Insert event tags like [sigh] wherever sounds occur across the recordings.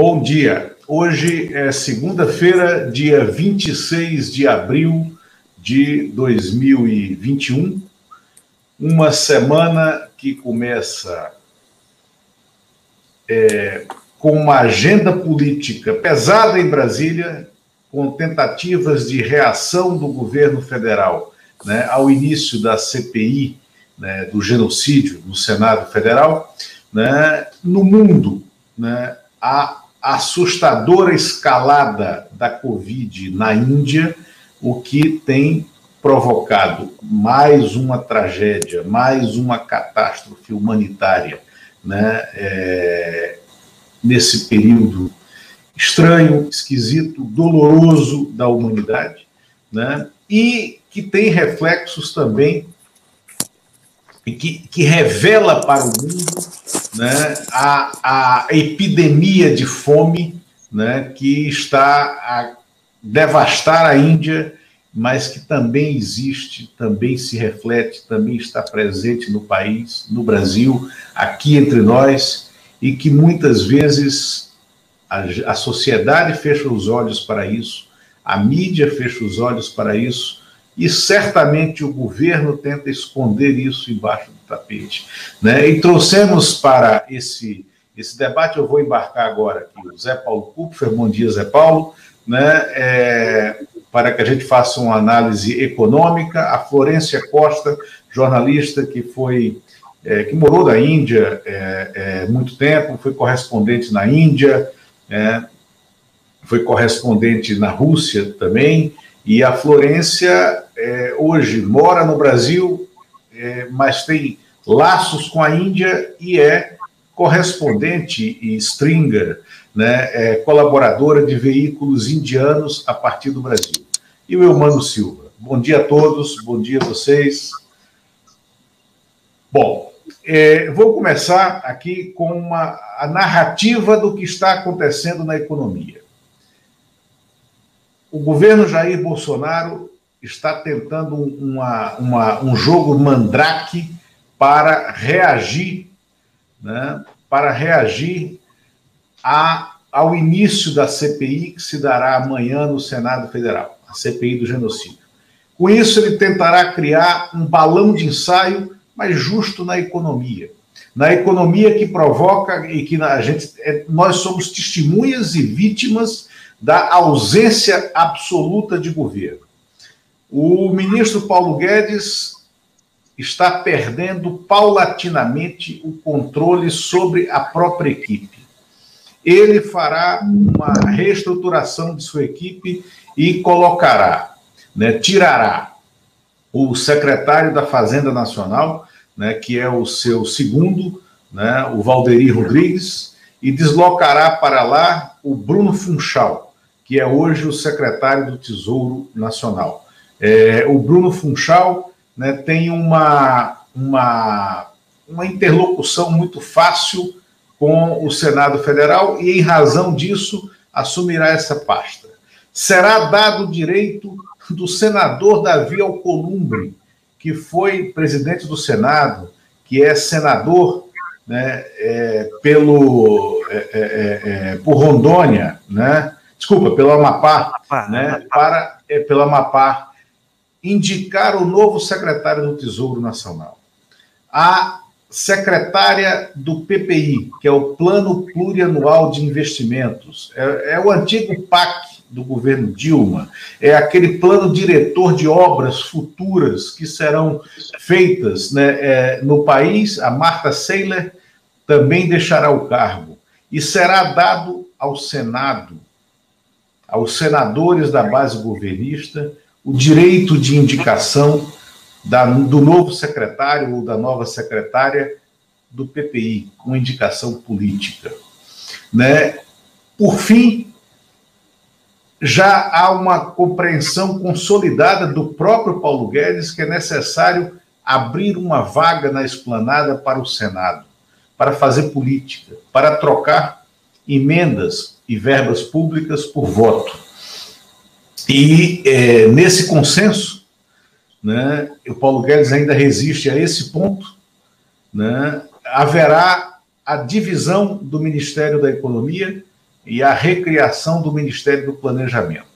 Bom dia. Hoje é segunda-feira, dia 26 de abril de 2021. Uma semana que começa é, com uma agenda política pesada em Brasília, com tentativas de reação do governo federal né, ao início da CPI né, do genocídio no Senado Federal. Né, no mundo, né, assustadora escalada da Covid na Índia, o que tem provocado mais uma tragédia, mais uma catástrofe humanitária, né? É, nesse período estranho, esquisito, doloroso da humanidade, né? E que tem reflexos também que, que revela para o mundo né, a, a epidemia de fome né, que está a devastar a Índia, mas que também existe, também se reflete, também está presente no país, no Brasil, aqui entre nós, e que muitas vezes a, a sociedade fecha os olhos para isso, a mídia fecha os olhos para isso, e certamente o governo tenta esconder isso embaixo tapete. Né? E trouxemos para esse, esse debate, eu vou embarcar agora aqui, o Zé Paulo Kupfer, bom dia, Zé Paulo, né? É, para que a gente faça uma análise econômica, a Florência Costa, jornalista que foi é, que morou na Índia é, é muito tempo, foi correspondente na Índia, é, foi correspondente na Rússia também, e a Florência é, hoje mora no Brasil, é, mas tem laços com a Índia e é correspondente e stringer, né, é colaboradora de veículos indianos a partir do Brasil. E o Eumano Silva. Bom dia a todos, bom dia a vocês. Bom, é, vou começar aqui com uma, a narrativa do que está acontecendo na economia. O governo Jair Bolsonaro está tentando uma, uma, um jogo mandrake para reagir, né, para reagir a, ao início da CPI que se dará amanhã no Senado Federal, a CPI do genocídio. Com isso, ele tentará criar um balão de ensaio, mas justo na economia. Na economia que provoca e que a gente, é, nós somos testemunhas e vítimas da ausência absoluta de governo. O ministro Paulo Guedes está perdendo paulatinamente o controle sobre a própria equipe. Ele fará uma reestruturação de sua equipe e colocará, né, tirará o secretário da Fazenda Nacional, né, que é o seu segundo, né, o Valderi Rodrigues, e deslocará para lá o Bruno Funchal, que é hoje o secretário do Tesouro Nacional. É, o Bruno Funchal né, tem uma, uma, uma interlocução muito fácil com o Senado Federal e, em razão disso, assumirá essa pasta. Será dado o direito do senador Davi Alcolumbre, que foi presidente do Senado, que é senador né, é, pelo, é, é, é, é por Rondônia, né, desculpa, pelo Amapá, Amapá né, Amapá. Para, é, pelo Amapá, indicar o novo secretário do Tesouro Nacional. A secretária do PPI, que é o Plano Plurianual de Investimentos, é, é, o antigo PAC do governo Dilma, é aquele plano diretor de obras futuras que serão feitas né, é, no país. A Marta Seiler também deixará o cargo e será dado ao Senado, aos senadores da base governista, o direito de indicação da, do novo secretário ou da nova secretária do PPI, com indicação política. Né? Por fim, já há uma compreensão consolidada do próprio Paulo Guedes que é necessário abrir uma vaga na esplanada para o Senado, para fazer política, para trocar emendas e verbas públicas por voto. E é, nesse consenso, né, o Paulo Guedes ainda resiste a esse ponto, né, haverá a divisão do Ministério da Economia e a recriação do Ministério do Planejamento.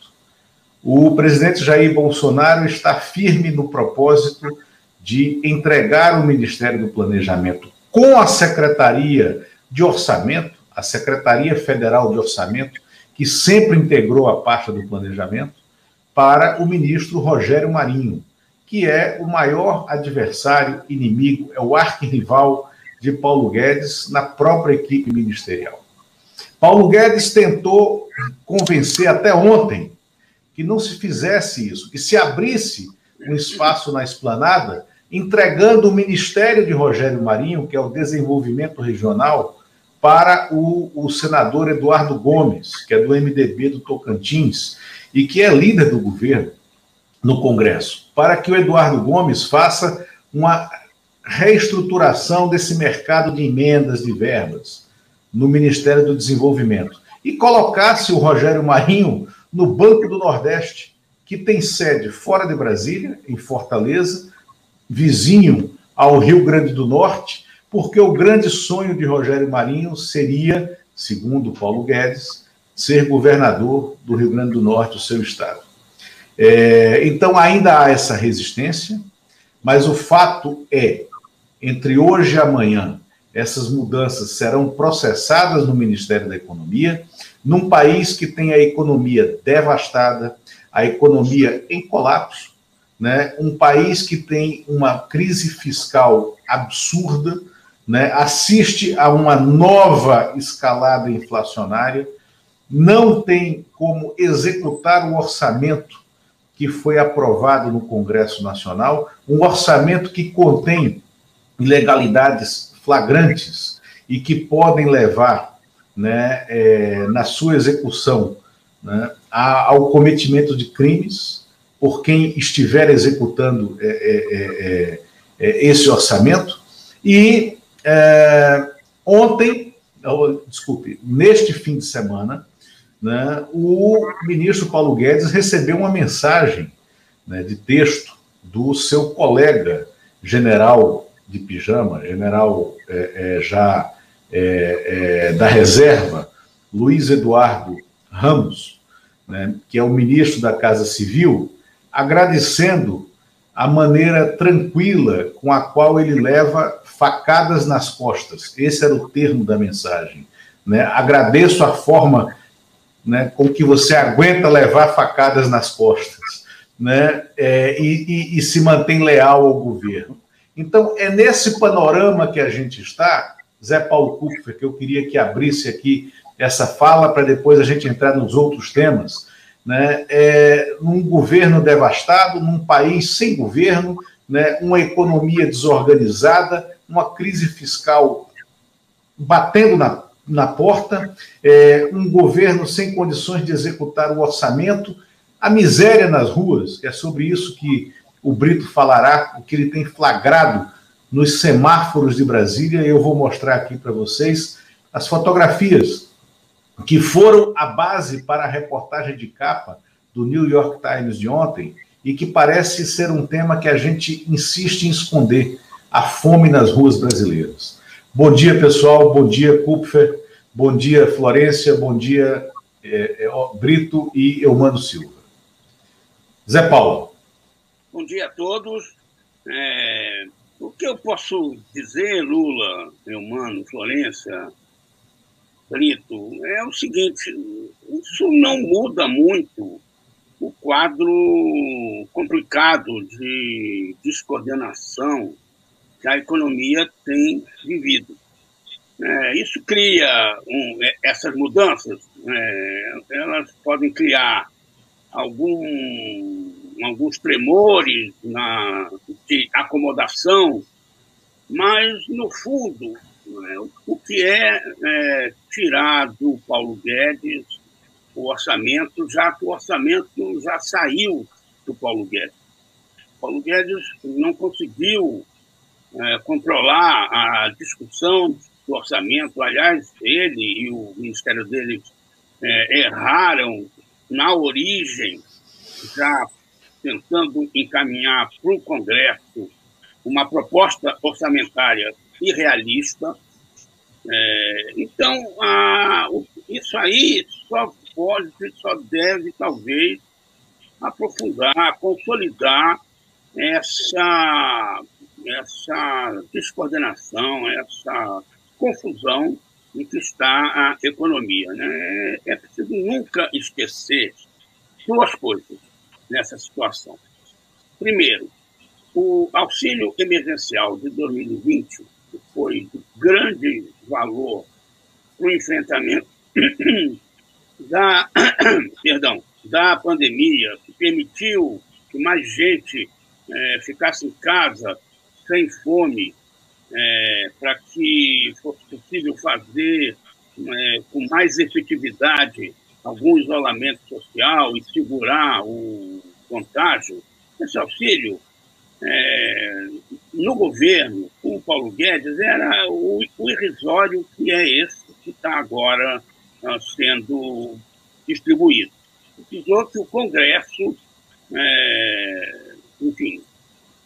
O presidente Jair Bolsonaro está firme no propósito de entregar o Ministério do Planejamento com a Secretaria de Orçamento, a Secretaria Federal de Orçamento, que sempre integrou a pasta do planejamento, para o ministro Rogério Marinho, que é o maior adversário, inimigo, é o arquirrival de Paulo Guedes na própria equipe ministerial. Paulo Guedes tentou convencer até ontem que não se fizesse isso, que se abrisse um espaço na esplanada, entregando o ministério de Rogério Marinho, que é o desenvolvimento regional, para o, o senador Eduardo Gomes, que é do MDB do Tocantins e que é líder do governo no Congresso, para que o Eduardo Gomes faça uma reestruturação desse mercado de emendas de verbas no Ministério do Desenvolvimento e colocasse o Rogério Marinho no Banco do Nordeste, que tem sede fora de Brasília, em Fortaleza, vizinho ao Rio Grande do Norte, porque o grande sonho de Rogério Marinho seria, segundo Paulo Guedes, ser governador do Rio Grande do Norte, o seu estado. É, então ainda há essa resistência, mas o fato é, entre hoje e amanhã, essas mudanças serão processadas no Ministério da Economia, num país que tem a economia devastada, a economia em colapso, né? um país que tem uma crise fiscal absurda, né? assiste a uma nova escalada inflacionária, não tem como executar o orçamento que foi aprovado no Congresso Nacional, um orçamento que contém ilegalidades flagrantes e que podem levar, né, é, na sua execução, né, ao cometimento de crimes por quem estiver executando é, é, é, é esse orçamento. E é, ontem, desculpe, neste fim de semana, né, o ministro Paulo Guedes recebeu uma mensagem né, de texto do seu colega general de pijama, general é, é, já é, é, da reserva, Luiz Eduardo Ramos, né, que é o ministro da Casa Civil, agradecendo a maneira tranquila com a qual ele leva facadas nas costas. Esse era o termo da mensagem. Né? Agradeço a forma né, com que você aguenta levar facadas nas costas né, é, e, e, e se mantém leal ao governo. Então, é nesse panorama que a gente está, Zé Paulo Kupfer, que eu queria que abrisse aqui essa fala para depois a gente entrar nos outros temas, né? É, num governo devastado, num país sem governo, né? uma economia desorganizada, uma crise fiscal batendo na, na porta, é, um governo sem condições de executar o orçamento, a miséria nas ruas, é sobre isso que o Brito falará o que ele tem flagrado nos semáforos de Brasília. Eu vou mostrar aqui para vocês as fotografias que foram a base para a reportagem de capa do New York Times de ontem e que parece ser um tema que a gente insiste em esconder: a fome nas ruas brasileiras. Bom dia, pessoal. Bom dia, Kupfer. Bom dia, Florência. Bom dia, é, é, Brito e Eumano Silva. Zé Paulo. Bom dia a todos. É, o que eu posso dizer, Lula, meu mano, Florença, Brito, é o seguinte: isso não muda muito o quadro complicado de descoordenação que a economia tem vivido. É, isso cria um, é, essas mudanças, é, elas podem criar algum alguns tremores na, de acomodação, mas, no fundo, né, o que é, é tirar do Paulo Guedes o orçamento, já que o orçamento já saiu do Paulo Guedes. Paulo Guedes não conseguiu é, controlar a discussão do orçamento. Aliás, ele e o ministério dele é, erraram na origem, já tentando encaminhar para o Congresso uma proposta orçamentária irrealista. É, então, a, isso aí só pode, só deve, talvez, aprofundar, consolidar essa, essa descoordenação, essa confusão em que está a economia. Né? É preciso nunca esquecer duas coisas nessa situação. Primeiro, o auxílio emergencial de 2020, que foi de grande valor para o enfrentamento [clears throat] da, [clears throat] perdão, da pandemia, que permitiu que mais gente é, ficasse em casa sem fome, é, para que fosse possível fazer é, com mais efetividade algum isolamento social e segurar o contágio. Esse auxílio, é, no governo, com o Paulo Guedes, era o, o irrisório que é esse que está agora uh, sendo distribuído. Precisou que o Congresso, é, enfim,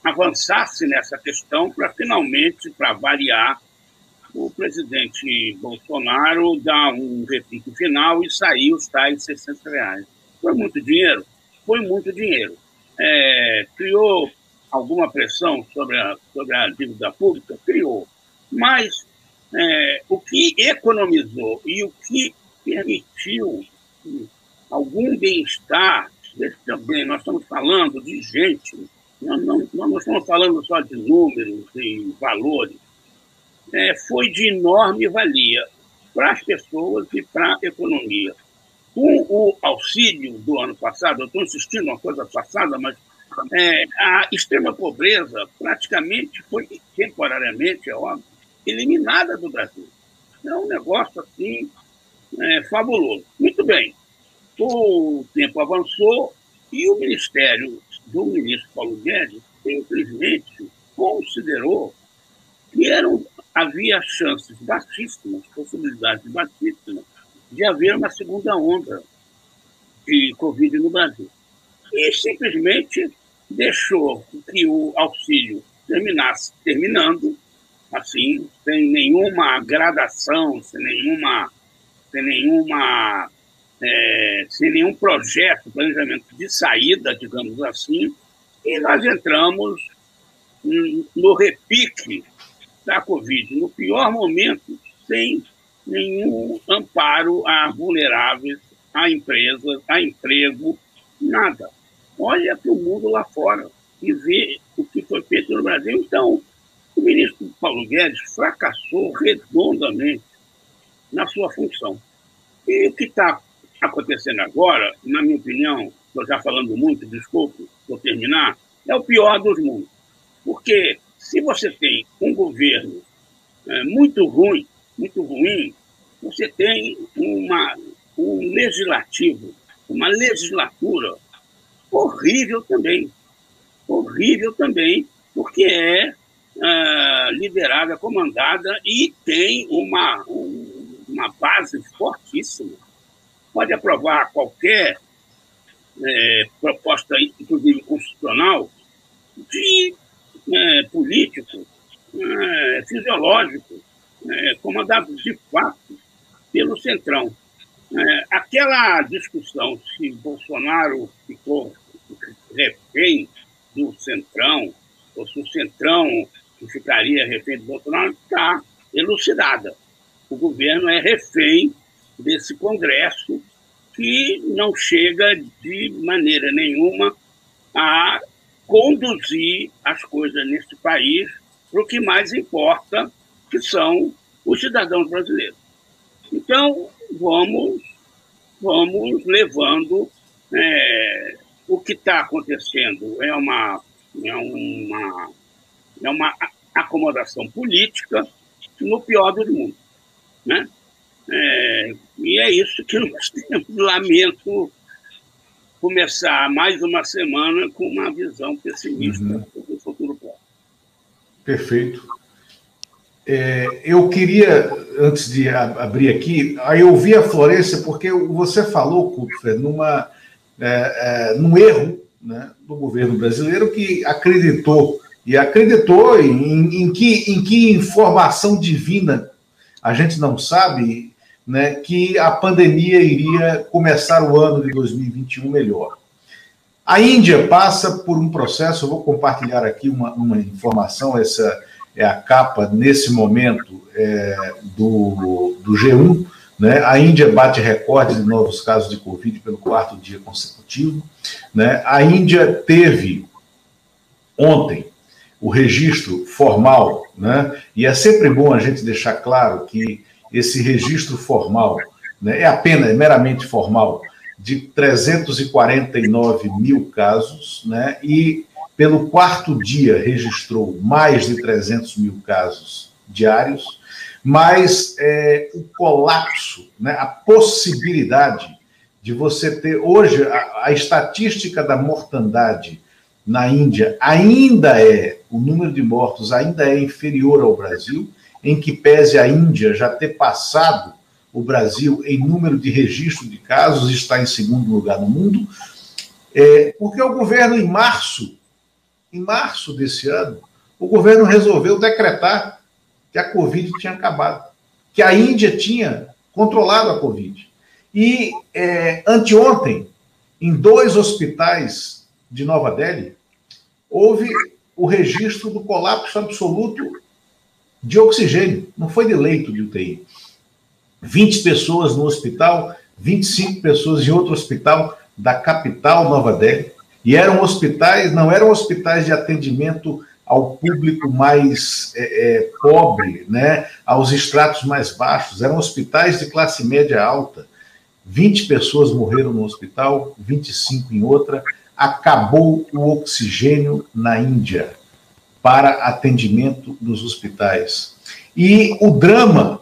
avançasse nessa questão para finalmente, para variar, o presidente Bolsonaro dar um repique final e sair os tais 600 reais. Foi muito dinheiro? Foi muito dinheiro. É, criou alguma pressão sobre a, sobre a dívida pública? Criou. Mas é, o que economizou e o que permitiu algum bem-estar, também nós estamos falando de gente, não, nós não estamos falando só de números e valores, é, foi de enorme valia para as pessoas e para a economia. Com o auxílio do ano passado, eu estou insistindo uma coisa passada, mas é, a extrema pobreza praticamente foi temporariamente, é óbvio, eliminada do Brasil. É um negócio assim é, fabuloso. Muito bem. O tempo avançou e o Ministério do ministro Paulo Guedes simplesmente considerou que eram, havia chances baixíssimas, possibilidades baixíssimas, de haver uma segunda onda de Covid no Brasil. E simplesmente deixou que o auxílio terminasse terminando, assim, sem nenhuma gradação, sem nenhuma, sem nenhuma, é, sem nenhum projeto, planejamento de saída, digamos assim, e nós entramos no repique da Covid, no pior momento, sem nenhum amparo a vulneráveis, a empresas, a emprego, nada. Olha para o mundo lá fora e vê o que foi feito no Brasil. Então, o ministro Paulo Guedes fracassou redondamente na sua função. E o que está acontecendo agora, na minha opinião, estou já falando muito, desculpe, vou terminar, é o pior dos mundos. Porque se você tem um governo é, muito ruim, muito ruim, você tem uma, um legislativo, uma legislatura horrível também. Horrível também, porque é uh, liderada, comandada e tem uma, um, uma base fortíssima. Pode aprovar qualquer é, proposta, inclusive constitucional, de é, político, é, fisiológico, é, comandado de fato pelo Centrão. É, aquela discussão se Bolsonaro ficou refém do Centrão, ou se o Centrão ficaria refém do Bolsonaro, está elucidada. O governo é refém desse Congresso que não chega de maneira nenhuma a conduzir as coisas nesse país para o que mais importa, que são os cidadãos brasileiros. Então, vamos, vamos levando. É, o que está acontecendo é uma, é uma é uma acomodação política no pior do mundo. Né? É, e é isso que nós [laughs] temos. Lamento começar mais uma semana com uma visão pessimista uhum. do futuro próximo. Perfeito. É, eu queria, antes de abrir aqui, aí eu vi a Florência, porque você falou, Kupfer, numa, é, é, num erro né, do governo brasileiro que acreditou e acreditou em, em, que, em que informação divina a gente não sabe, né, que a pandemia iria começar o ano de 2021 melhor. A Índia passa por um processo, vou compartilhar aqui uma, uma informação, essa é a capa nesse momento é, do, do G1. Né? A Índia bate recorde de novos casos de Covid pelo quarto dia consecutivo. Né? A Índia teve ontem o registro formal, né? e é sempre bom a gente deixar claro que esse registro formal né, é apenas, é meramente formal, de 349 mil casos, né, e pelo quarto dia registrou mais de 300 mil casos diários, mas é, o colapso, né, a possibilidade de você ter. Hoje, a, a estatística da mortandade na Índia ainda é, o número de mortos ainda é inferior ao Brasil, em que pese a Índia já ter passado o Brasil em número de registro de casos, está em segundo lugar no mundo, é, porque o governo, em março, em março desse ano, o governo resolveu decretar que a Covid tinha acabado, que a Índia tinha controlado a Covid. E é, anteontem, em dois hospitais de Nova Delhi, houve o registro do colapso absoluto de oxigênio, não foi de leito de UTI. 20 pessoas no hospital, 25 pessoas em outro hospital da capital Nova Delhi. E eram hospitais, não eram hospitais de atendimento ao público mais é, é, pobre, né, aos estratos mais baixos, eram hospitais de classe média alta. 20 pessoas morreram no hospital, 25 em outra. Acabou o oxigênio na Índia para atendimento nos hospitais. E o drama,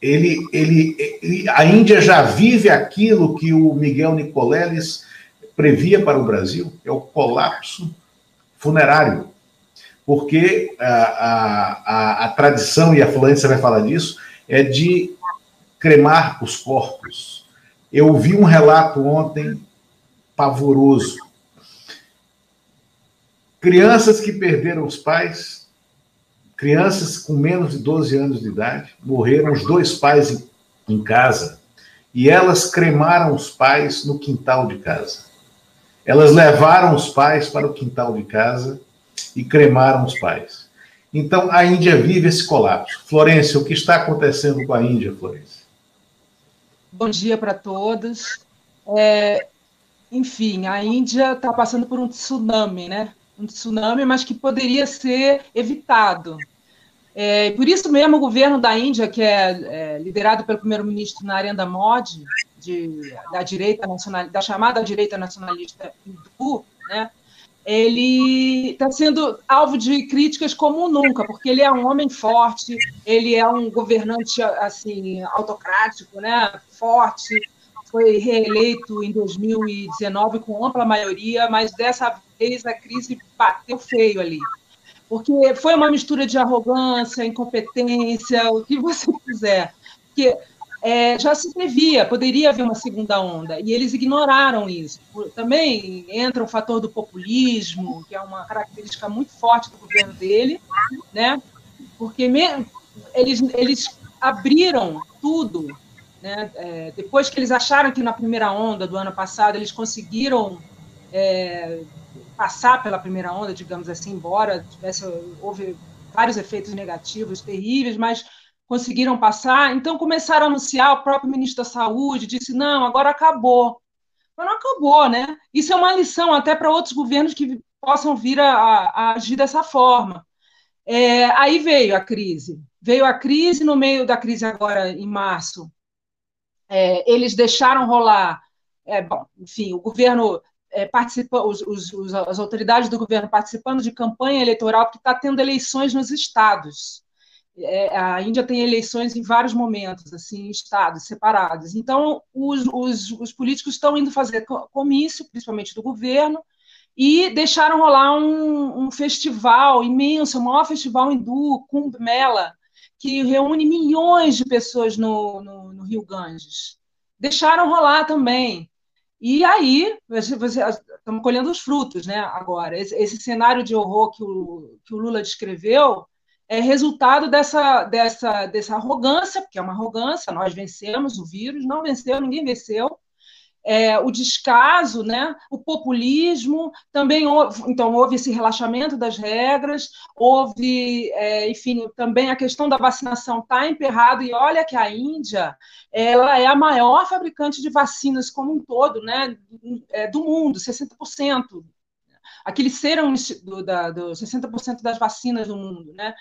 ele, ele, ele, a Índia já vive aquilo que o Miguel Nicoleles previa para o Brasil, é o colapso funerário. Porque a, a, a, a tradição, e a Florência vai falar disso, é de cremar os corpos. Eu vi um relato ontem pavoroso Crianças que perderam os pais, crianças com menos de 12 anos de idade, morreram os dois pais em, em casa e elas cremaram os pais no quintal de casa. Elas levaram os pais para o quintal de casa e cremaram os pais. Então, a Índia vive esse colapso. Florência, o que está acontecendo com a Índia, Florência? Bom dia para todos. É, enfim, a Índia está passando por um tsunami, né? Um tsunami, mas que poderia ser evitado. É, por isso mesmo o governo da Índia, que é, é liderado pelo primeiro-ministro Narendra Modi, de, da direita nacional, da chamada direita nacionalista hindu, né, ele está sendo alvo de críticas como nunca, porque ele é um homem forte, ele é um governante assim autocrático, né, forte, foi reeleito em 2019 com ampla maioria, mas dessa vez a crise bateu feio ali. Porque foi uma mistura de arrogância, incompetência, o que você [laughs] quiser. Porque é, já se previa, poderia haver uma segunda onda, e eles ignoraram isso. Também entra o fator do populismo, que é uma característica muito forte do governo dele, né? porque eles, eles abriram tudo né? É, depois que eles acharam que na primeira onda do ano passado eles conseguiram é, passar pela primeira onda, digamos assim, embora tivesse, houve vários efeitos negativos terríveis, mas conseguiram passar. Então começaram a anunciar, o próprio ministro da Saúde disse: não, agora acabou. Mas não acabou, né? Isso é uma lição até para outros governos que possam vir a, a agir dessa forma. É, aí veio a crise. Veio a crise, no meio da crise agora, em março, é, eles deixaram rolar, é, bom, enfim, o governo é, os, os, as autoridades do governo participando de campanha eleitoral, porque está tendo eleições nos estados. É, a Índia tem eleições em vários momentos, assim, estados separados. Então, os, os, os políticos estão indo fazer comício, principalmente do governo, e deixaram rolar um, um festival imenso, o maior festival hindu, Kumbh Mela, que reúne milhões de pessoas no, no, no Rio Ganges. Deixaram rolar também. E aí, você, você, estamos colhendo os frutos, né? Agora, esse, esse, cenário de horror que o, que o Lula descreveu é resultado dessa, dessa, dessa arrogância, porque é uma arrogância, nós vencemos o vírus, não venceu, ninguém venceu, é, o descaso, né, o populismo, também houve, então houve esse relaxamento das regras, houve, é, enfim, também a questão da vacinação está emperrada, e olha que a Índia ela é a maior fabricante de vacinas como um todo, né, é, do mundo, 60%. Aquele Serum do, da, do 60% das vacinas do mundo, né?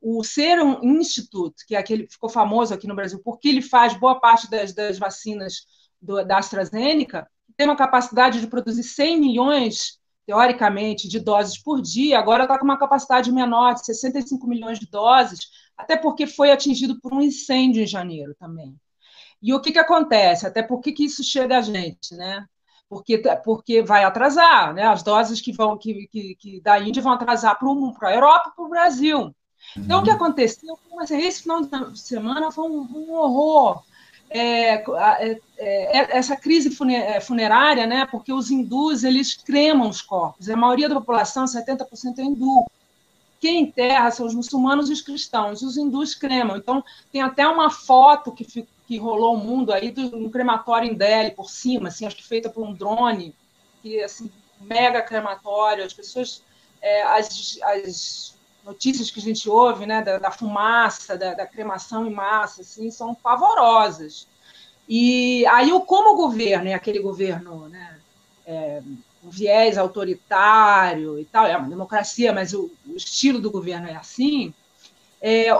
O Serum Institute, que é aquele que ficou famoso aqui no Brasil, porque ele faz boa parte das, das vacinas do, da AstraZeneca, tem uma capacidade de produzir 100 milhões, teoricamente, de doses por dia, agora está com uma capacidade menor, de 65 milhões de doses, até porque foi atingido por um incêndio em janeiro também. E o que, que acontece? Até por que isso chega a gente, né? Porque, porque vai atrasar, né? As doses que vão que, que, que da Índia vão atrasar para a Europa e para o Brasil. Então, uhum. o que aconteceu? Assim, esse final de semana foi um, um horror. É, é, é, essa crise é, funerária, né, porque os hindus eles cremam os corpos, a maioria da população, 70% é hindu. Quem enterra são os muçulmanos e os cristãos, os hindus cremam. Então, tem até uma foto que, que rolou o mundo aí de um crematório em Delhi, por cima, assim, acho que feita por um drone, que assim, mega crematório, as pessoas, é, as, as notícias que a gente ouve, né, da, da fumaça, da, da, cremação em massa, assim, são pavorosas. E aí, como o governo, é aquele governo, né, é, um viés autoritário e tal, é uma democracia, mas o, o estilo do governo é assim, é,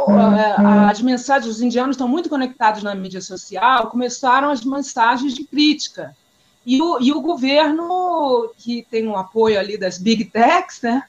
as mensagens, os indianos estão muito conectados na mídia social, começaram as mensagens de crítica. E o, e o governo, que tem um apoio ali das big techs, né,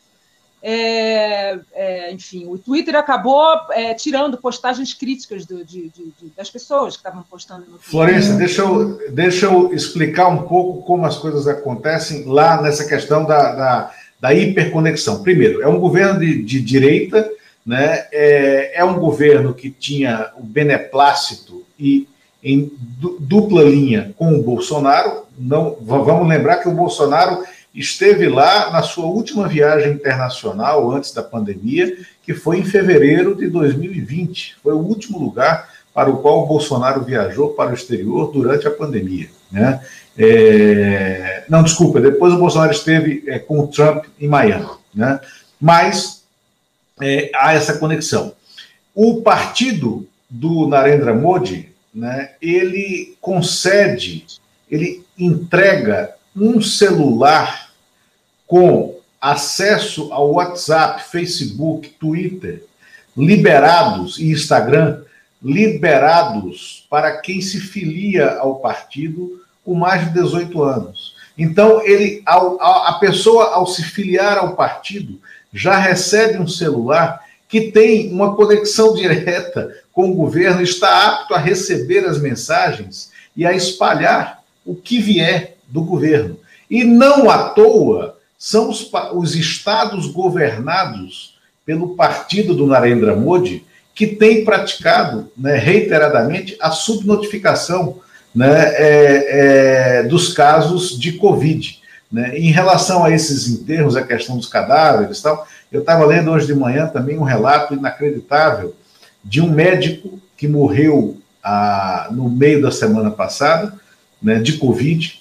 é, é, enfim, o Twitter acabou é, tirando postagens críticas do, de, de, de, das pessoas que estavam postando no Twitter. Florência, deixa eu, deixa eu explicar um pouco como as coisas acontecem lá nessa questão da, da, da hiperconexão. Primeiro, é um governo de, de direita, né? é, é um governo que tinha o beneplácito e em dupla linha com o Bolsonaro. Não, vamos lembrar que o Bolsonaro esteve lá na sua última viagem internacional antes da pandemia, que foi em fevereiro de 2020. Foi o último lugar para o qual o Bolsonaro viajou para o exterior durante a pandemia. Né? É... Não, desculpa, depois o Bolsonaro esteve é, com o Trump em Miami. Né? Mas é, há essa conexão. O partido do Narendra Modi, né, ele concede, ele entrega um celular com acesso ao WhatsApp, Facebook, Twitter, liberados e Instagram, liberados para quem se filia ao partido com mais de 18 anos. Então, ele, a pessoa, ao se filiar ao partido, já recebe um celular que tem uma conexão [laughs] direta com o governo, está apto a receber as mensagens e a espalhar o que vier do governo. E não à toa são os, os estados governados pelo partido do Narendra Modi que tem praticado né, reiteradamente a subnotificação né, é, é, dos casos de Covid. Né? Em relação a esses enterros, a questão dos cadáveres e tal, eu estava lendo hoje de manhã também um relato inacreditável de um médico que morreu ah, no meio da semana passada, né, de Covid,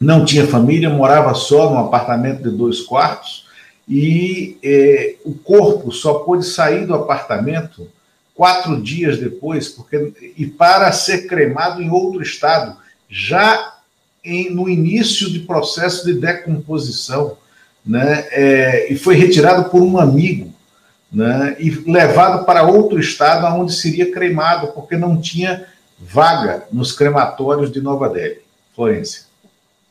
não tinha família, morava só num apartamento de dois quartos e é, o corpo só pôde sair do apartamento quatro dias depois, porque e para ser cremado em outro estado, já em, no início de processo de decomposição, né? É, e foi retirado por um amigo, né? E levado para outro estado, onde seria cremado, porque não tinha vaga nos crematórios de Nova Delhi, Florência.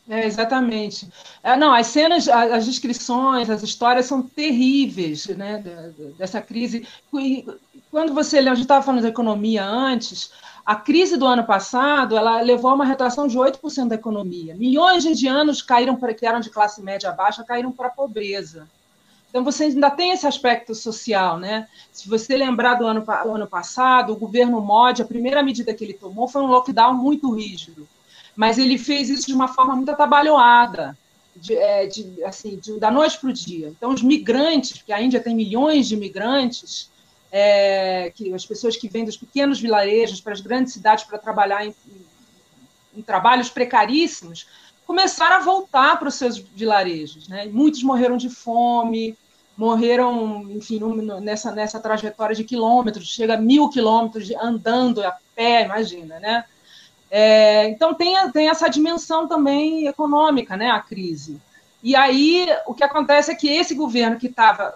É, exatamente. É, não, as cenas, as descrições, as histórias são terríveis né, dessa crise. E quando você lembra, a gente estava falando da economia antes, a crise do ano passado ela levou a uma retração de 8% da economia. Milhões de indianos caíram para, que eram de classe média baixa caíram para a pobreza. Então você ainda tem esse aspecto social, né? Se você lembrar do ano, do ano passado, o governo Modi, a primeira medida que ele tomou foi um lockdown muito rígido mas ele fez isso de uma forma muito atabalhoada, de, é, de, assim, de, da noite para o dia. Então, os migrantes, porque a Índia tem milhões de migrantes, é, que as pessoas que vêm dos pequenos vilarejos para as grandes cidades para trabalhar em, em, em, trabalhos precaríssimos, começaram a voltar para os seus vilarejos. Né? Muitos morreram de fome, morreram, enfim, nessa, nessa trajetória de quilômetros, chega a mil quilômetros andando a pé, imagina, né? É, então tem, tem essa dimensão também econômica, né, a crise. E aí o que acontece é que esse governo que estava,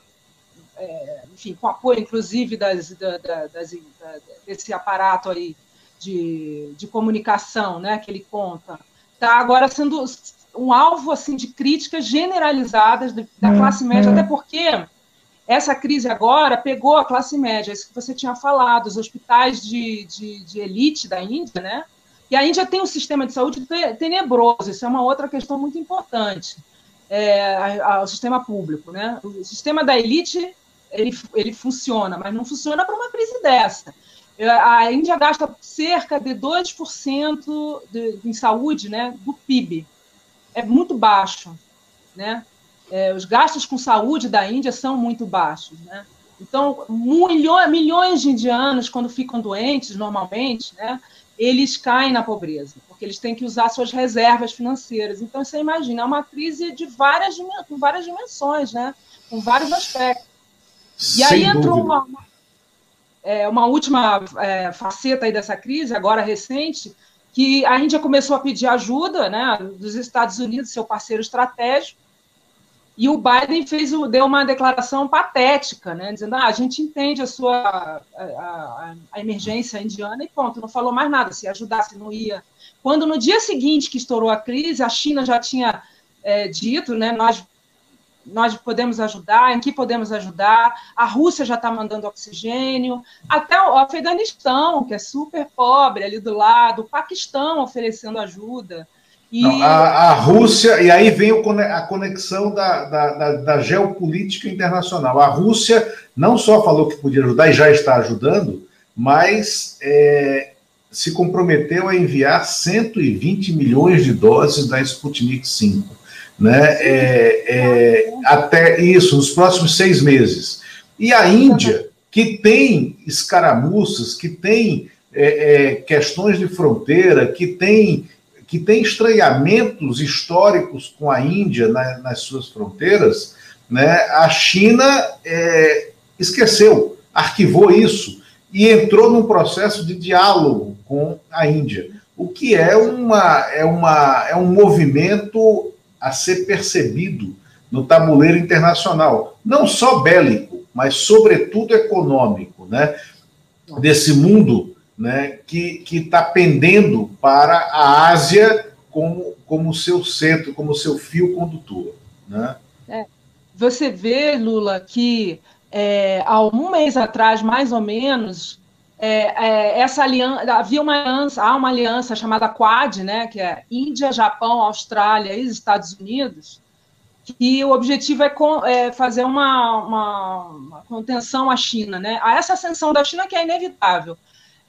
é, enfim, com apoio inclusive das, da, da, das, da, desse aparato aí de, de comunicação, né, que ele conta, está agora sendo um alvo assim de críticas generalizadas da classe média, até porque essa crise agora pegou a classe média, isso que você tinha falado, os hospitais de, de, de elite da Índia, né? E a Índia tem um sistema de saúde tenebroso, isso é uma outra questão muito importante, é, a, a, o sistema público, né? O sistema da elite, ele, ele funciona, mas não funciona para uma crise dessa. A Índia gasta cerca de 2% de, em saúde né, do PIB é muito baixo, né? É, os gastos com saúde da Índia são muito baixos, né? Então, milhões, milhões de indianos, quando ficam doentes, normalmente, né, eles caem na pobreza, porque eles têm que usar suas reservas financeiras. Então, você imagina, é uma crise de várias, com várias dimensões, né, com vários aspectos. E Sem aí entrou uma, é, uma última é, faceta aí dessa crise, agora recente, que a Índia começou a pedir ajuda né, dos Estados Unidos, seu parceiro estratégico, e o Biden fez, deu uma declaração patética, né, dizendo ah, a gente entende a sua a, a, a, emergência indiana e ponto, não falou mais nada, se ajudasse não ia. Quando no dia seguinte que estourou a crise, a China já tinha é, dito, né, nós nós podemos ajudar, em que podemos ajudar. A Rússia já está mandando oxigênio, até o Afeganistão, que é super pobre ali do lado, o Paquistão oferecendo ajuda. E... Não, a, a, Rússia, e aí vem a conexão da, da, da, da, geopolítica internacional. A Rússia não só falou que podia ajudar e já está ajudando, mas é, se comprometeu a enviar 120 milhões de doses da Sputnik 5 né? É, é, até isso, nos próximos seis meses. E a Índia, que tem escaramuças, que tem é, é, questões de fronteira, que tem, que tem estranhamentos históricos com a Índia na, nas suas fronteiras, né? a China é, esqueceu, arquivou isso e entrou num processo de diálogo com a Índia, o que é, uma, é, uma, é um movimento a ser percebido no tabuleiro internacional, não só bélico, mas sobretudo econômico, né? Desse mundo, né? Que está pendendo para a Ásia como como seu centro, como seu fio condutor, né? É. Você vê, Lula, que é, há um mês atrás, mais ou menos, é, é, essa aliança, havia uma aliança, há uma aliança chamada Quad, né, que é Índia, Japão, Austrália e Estados Unidos, que o objetivo é, com, é fazer uma, uma, uma, contenção à China, né, a essa ascensão da China que é inevitável.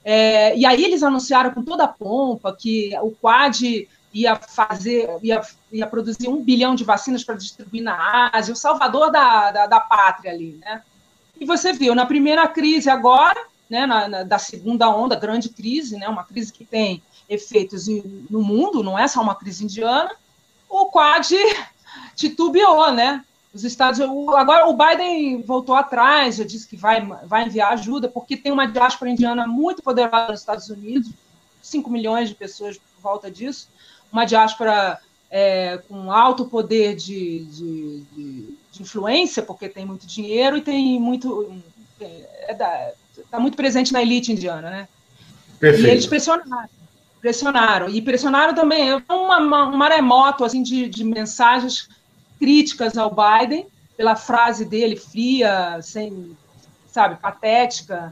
É, e aí eles anunciaram com toda a pompa que o Quad ia fazer, ia, ia produzir um bilhão de vacinas para distribuir na Ásia, o salvador da, da, da pátria ali, né? E você viu, na primeira crise agora, né, na, na, da segunda onda, grande crise, né, uma crise que tem efeitos no mundo, não é só uma crise indiana, o Quad [laughs] titubeou, né? Os Estados agora o Biden voltou atrás, já disse que vai, vai enviar ajuda, porque tem uma diáspora indiana muito poderosa nos Estados Unidos, 5 milhões de pessoas por volta disso, uma diáspora é, com alto poder de, de, de, de, influência, porque tem muito dinheiro e tem muito. É, é está muito presente na elite indiana, né? Perfeito. E eles pressionaram, pressionaram. E pressionaram também uma, uma, um maremoto assim, de, de mensagens críticas ao Biden, pela frase dele fria, sem, sabe, patética,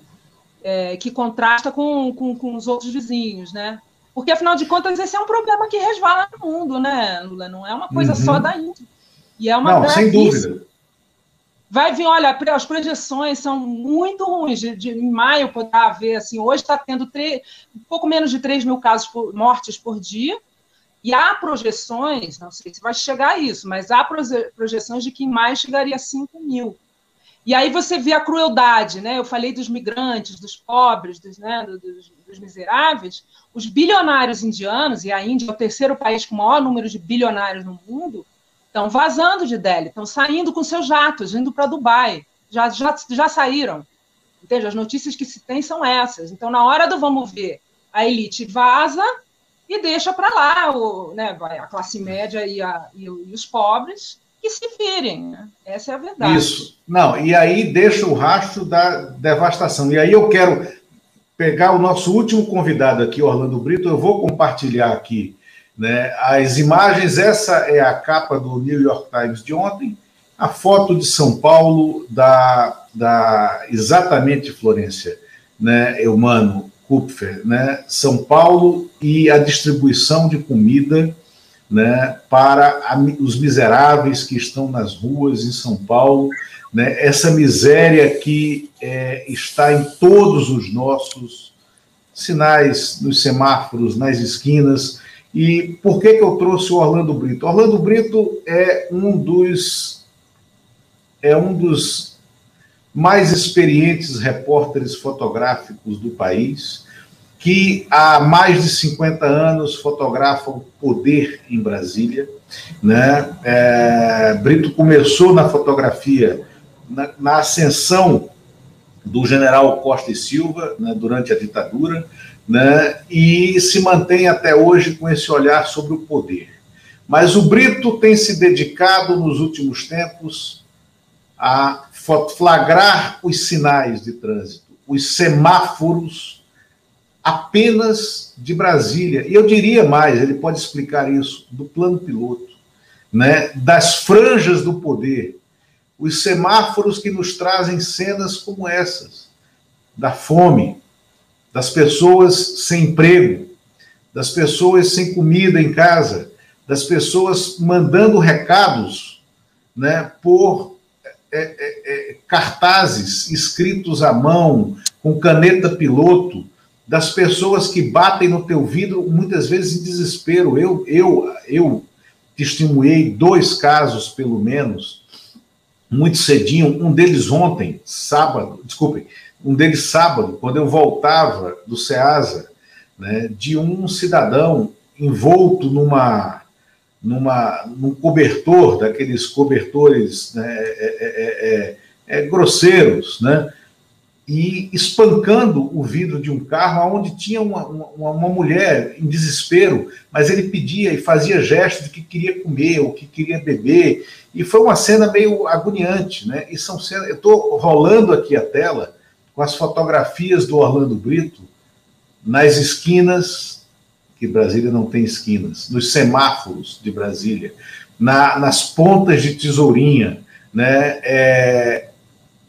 é, que contrasta com, com, com, os outros vizinhos, né? Porque, afinal de contas, esse é um problema que resvala no mundo, né, Lula? Não é uma coisa uhum. só da Índia. E é uma Não, sem dúvida. Vai vir, olha, as projeções são muito ruins. De, de em maio poderá haver, assim, hoje está tendo três, um pouco menos de 3 mil casos por, mortes por dia, e há projeções, não sei se vai chegar a isso, mas há projeções de que em chegaria a 5 mil. E aí você vê a crueldade, né? Eu falei dos migrantes, dos pobres, dos, né, dos, dos miseráveis. Os bilionários indianos, e a Índia é o terceiro país com o maior número de bilionários no mundo, estão vazando de Delhi, estão saindo com seus jatos, indo para Dubai. Já, já, já saíram. Entende? As notícias que se tem são essas. Então, na hora do vamos ver, a elite vaza e deixa para lá o, né, a classe média e, a, e, os pobres que se virem. Né? Essa é a verdade. Isso. Não, e aí deixa o rastro da devastação. E aí eu quero pegar o nosso último convidado aqui, Orlando Brito, eu vou compartilhar aqui né, as imagens. Essa é a capa do New York Times de ontem, a foto de São Paulo da, da exatamente Florência, né, Eumano Kupfer, né, São Paulo e a distribuição de comida né, para a, os miseráveis que estão nas ruas em São Paulo, né, essa miséria que é, está em todos os nossos sinais, nos semáforos, nas esquinas. E por que, que eu trouxe o Orlando Brito? Orlando Brito é um dos é um dos mais experientes repórteres fotográficos do país que há mais de 50 anos fotografa o poder em Brasília. Né? É, Brito começou na fotografia na, na, ascensão do general Costa e Silva né, durante a ditadura né, e se mantém até hoje com esse olhar sobre o poder. Mas o Brito tem se dedicado nos últimos tempos a flagrar os sinais de trânsito, os semáforos apenas de Brasília. E eu diria mais, ele pode explicar isso, do plano piloto, né, das franjas do poder, os semáforos que nos trazem cenas como essas, da fome, das pessoas sem emprego, das pessoas sem comida em casa, das pessoas mandando recados né, por é, é, é, cartazes escritos à mão, com caneta piloto, das pessoas que batem no teu vidro, muitas vezes em desespero. Eu, eu, eu testemunhei dois casos, pelo menos, muito cedinho, um deles ontem, sábado, desculpem, um deles sábado, quando eu voltava do SEASA, né, de um cidadão envolto numa, numa, num cobertor, daqueles cobertores né, é, é, é, é grosseiros, né, e espancando o vidro de um carro onde tinha uma, uma, uma, mulher em desespero, mas ele pedia e fazia gestos de que queria comer ou que queria beber, e foi uma cena meio agoniante, né? E são cenas, eu estou rolando aqui a tela com as fotografias do Orlando Brito nas esquinas, que Brasília não tem esquinas, nos semáforos de Brasília, na, nas pontas de tesourinha, né? É,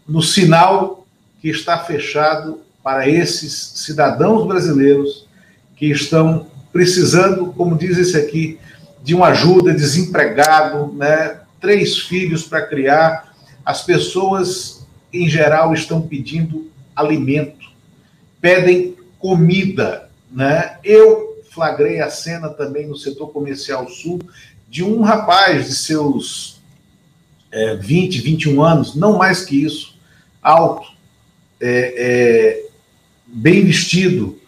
no sinal que está fechado para esses cidadãos brasileiros que estão precisando, como diz esse aqui, de uma ajuda, desempregado, né? três filhos para criar. As pessoas, em geral, estão pedindo alimento, pedem comida. Né? Eu flagrei a cena também no setor comercial sul de um rapaz de seus é, 20, 21 anos, não mais que isso, alto, é, é, bem vestido,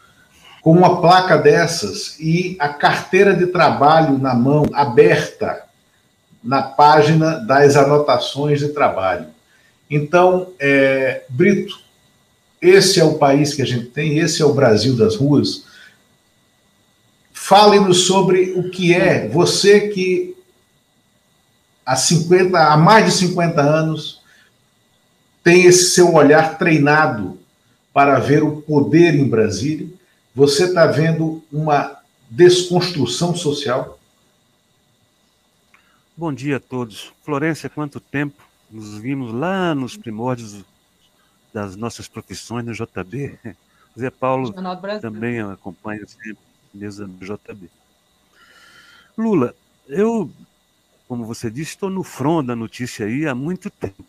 com uma placa dessas e a carteira de trabalho na mão, aberta na página das anotações de trabalho. Então, é, Brito, esse é o país que a gente tem, esse é o Brasil das ruas. Fale-nos sobre o que é você que há 50, há mais de 50 anos tem esse seu olhar treinado para ver o poder em Brasília? Você está vendo uma desconstrução social? Bom dia a todos. Florência, quanto tempo nos vimos lá nos primórdios das nossas profissões no JB. [laughs] Zé Paulo também acompanha sempre mesa do JB. Lula, eu, como você disse, estou no front da notícia aí há muito tempo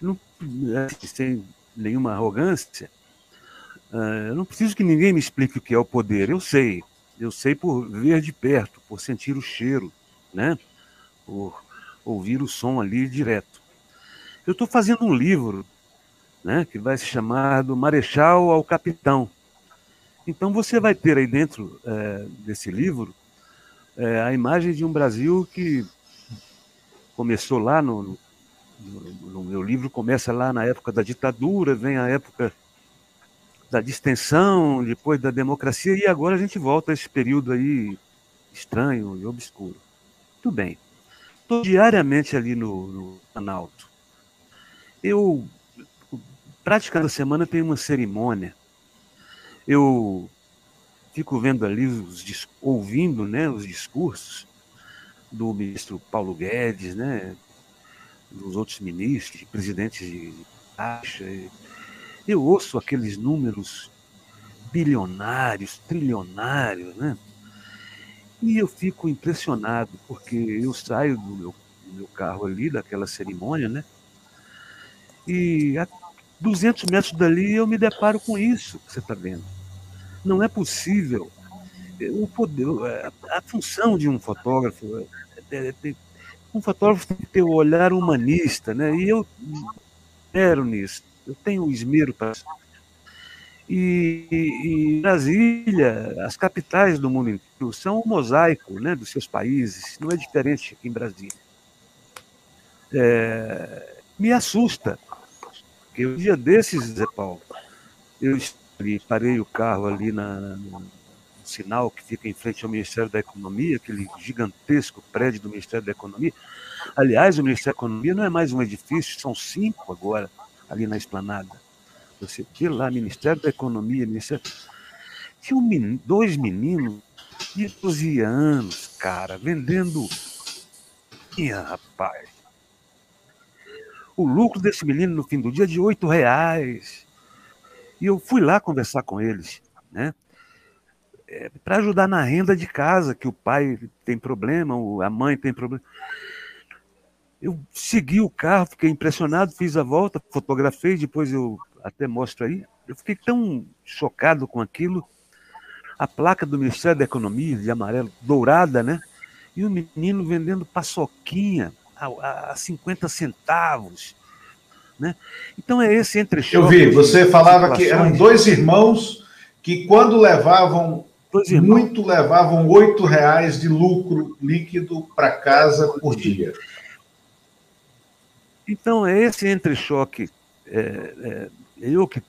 não, assim, sem nenhuma arrogância, uh, eu não preciso que ninguém me explique o que é o poder. Eu sei. Eu sei por ver de perto, por sentir o cheiro, né? por ouvir o som ali direto. Eu estou fazendo um livro né, que vai se chamar Do Marechal ao Capitão. Então você vai ter aí dentro é, desse livro é, a imagem de um Brasil que começou lá no, no, no, meu livro começa lá na época da ditadura, vem a época da distensão, depois da democracia e agora a gente volta a esse período aí estranho e obscuro. Tudo bem. Estou diariamente ali no, no. Eu praticamente semana tem uma cerimônia. Eu fico vendo ali, os, ouvindo né, os discursos do ministro Paulo Guedes, né, dos outros ministros, presidentes de Caixa. Eu ouço aqueles números bilionários, trilionários, né? E eu fico impressionado, porque eu saio do meu, do meu carro ali, daquela cerimônia, né? E a 200 metros dali eu me deparo com isso que você está vendo. Não é possível. O poder, a, a função de um fotógrafo é, é, um fotógrafo tem que ter o olhar humanista, né? E eu quero nisso. Eu tenho o esmero para e, e, Brasília, as capitais do mundo inteiro são um mosaico, né, dos seus países. Não é diferente aqui em Brasília. É, me assusta, porque um dia desses, Zé Paulo, eu parei o carro ali na, na sinal que fica em frente ao Ministério da Economia, aquele gigantesco prédio do Ministério da Economia. Aliás, o Ministério da Economia não é mais um edifício, são cinco agora ali na esplanada. Você vê lá, Ministério da Economia, Ministério. Tinha um, dois meninos de 12 anos, cara, vendendo. Ih, rapaz. O lucro desse menino no fim do dia é de oito reais. E eu fui lá conversar com eles, né? é, para ajudar na renda de casa, que o pai tem problema, a mãe tem problema. Eu segui o carro, fiquei impressionado, fiz a volta, fotografei, depois eu até mostro aí. Eu fiquei tão chocado com aquilo. A placa do Ministério da Economia, de amarelo, dourada, né? E o menino vendendo paçoquinha a, a 50 centavos. Né? Então é esse entre Eu vi, você falava que eram dois irmãos que quando levavam muito levavam oito reais de lucro líquido para casa por dia. Então, é esse entrechoque. É, é, eu que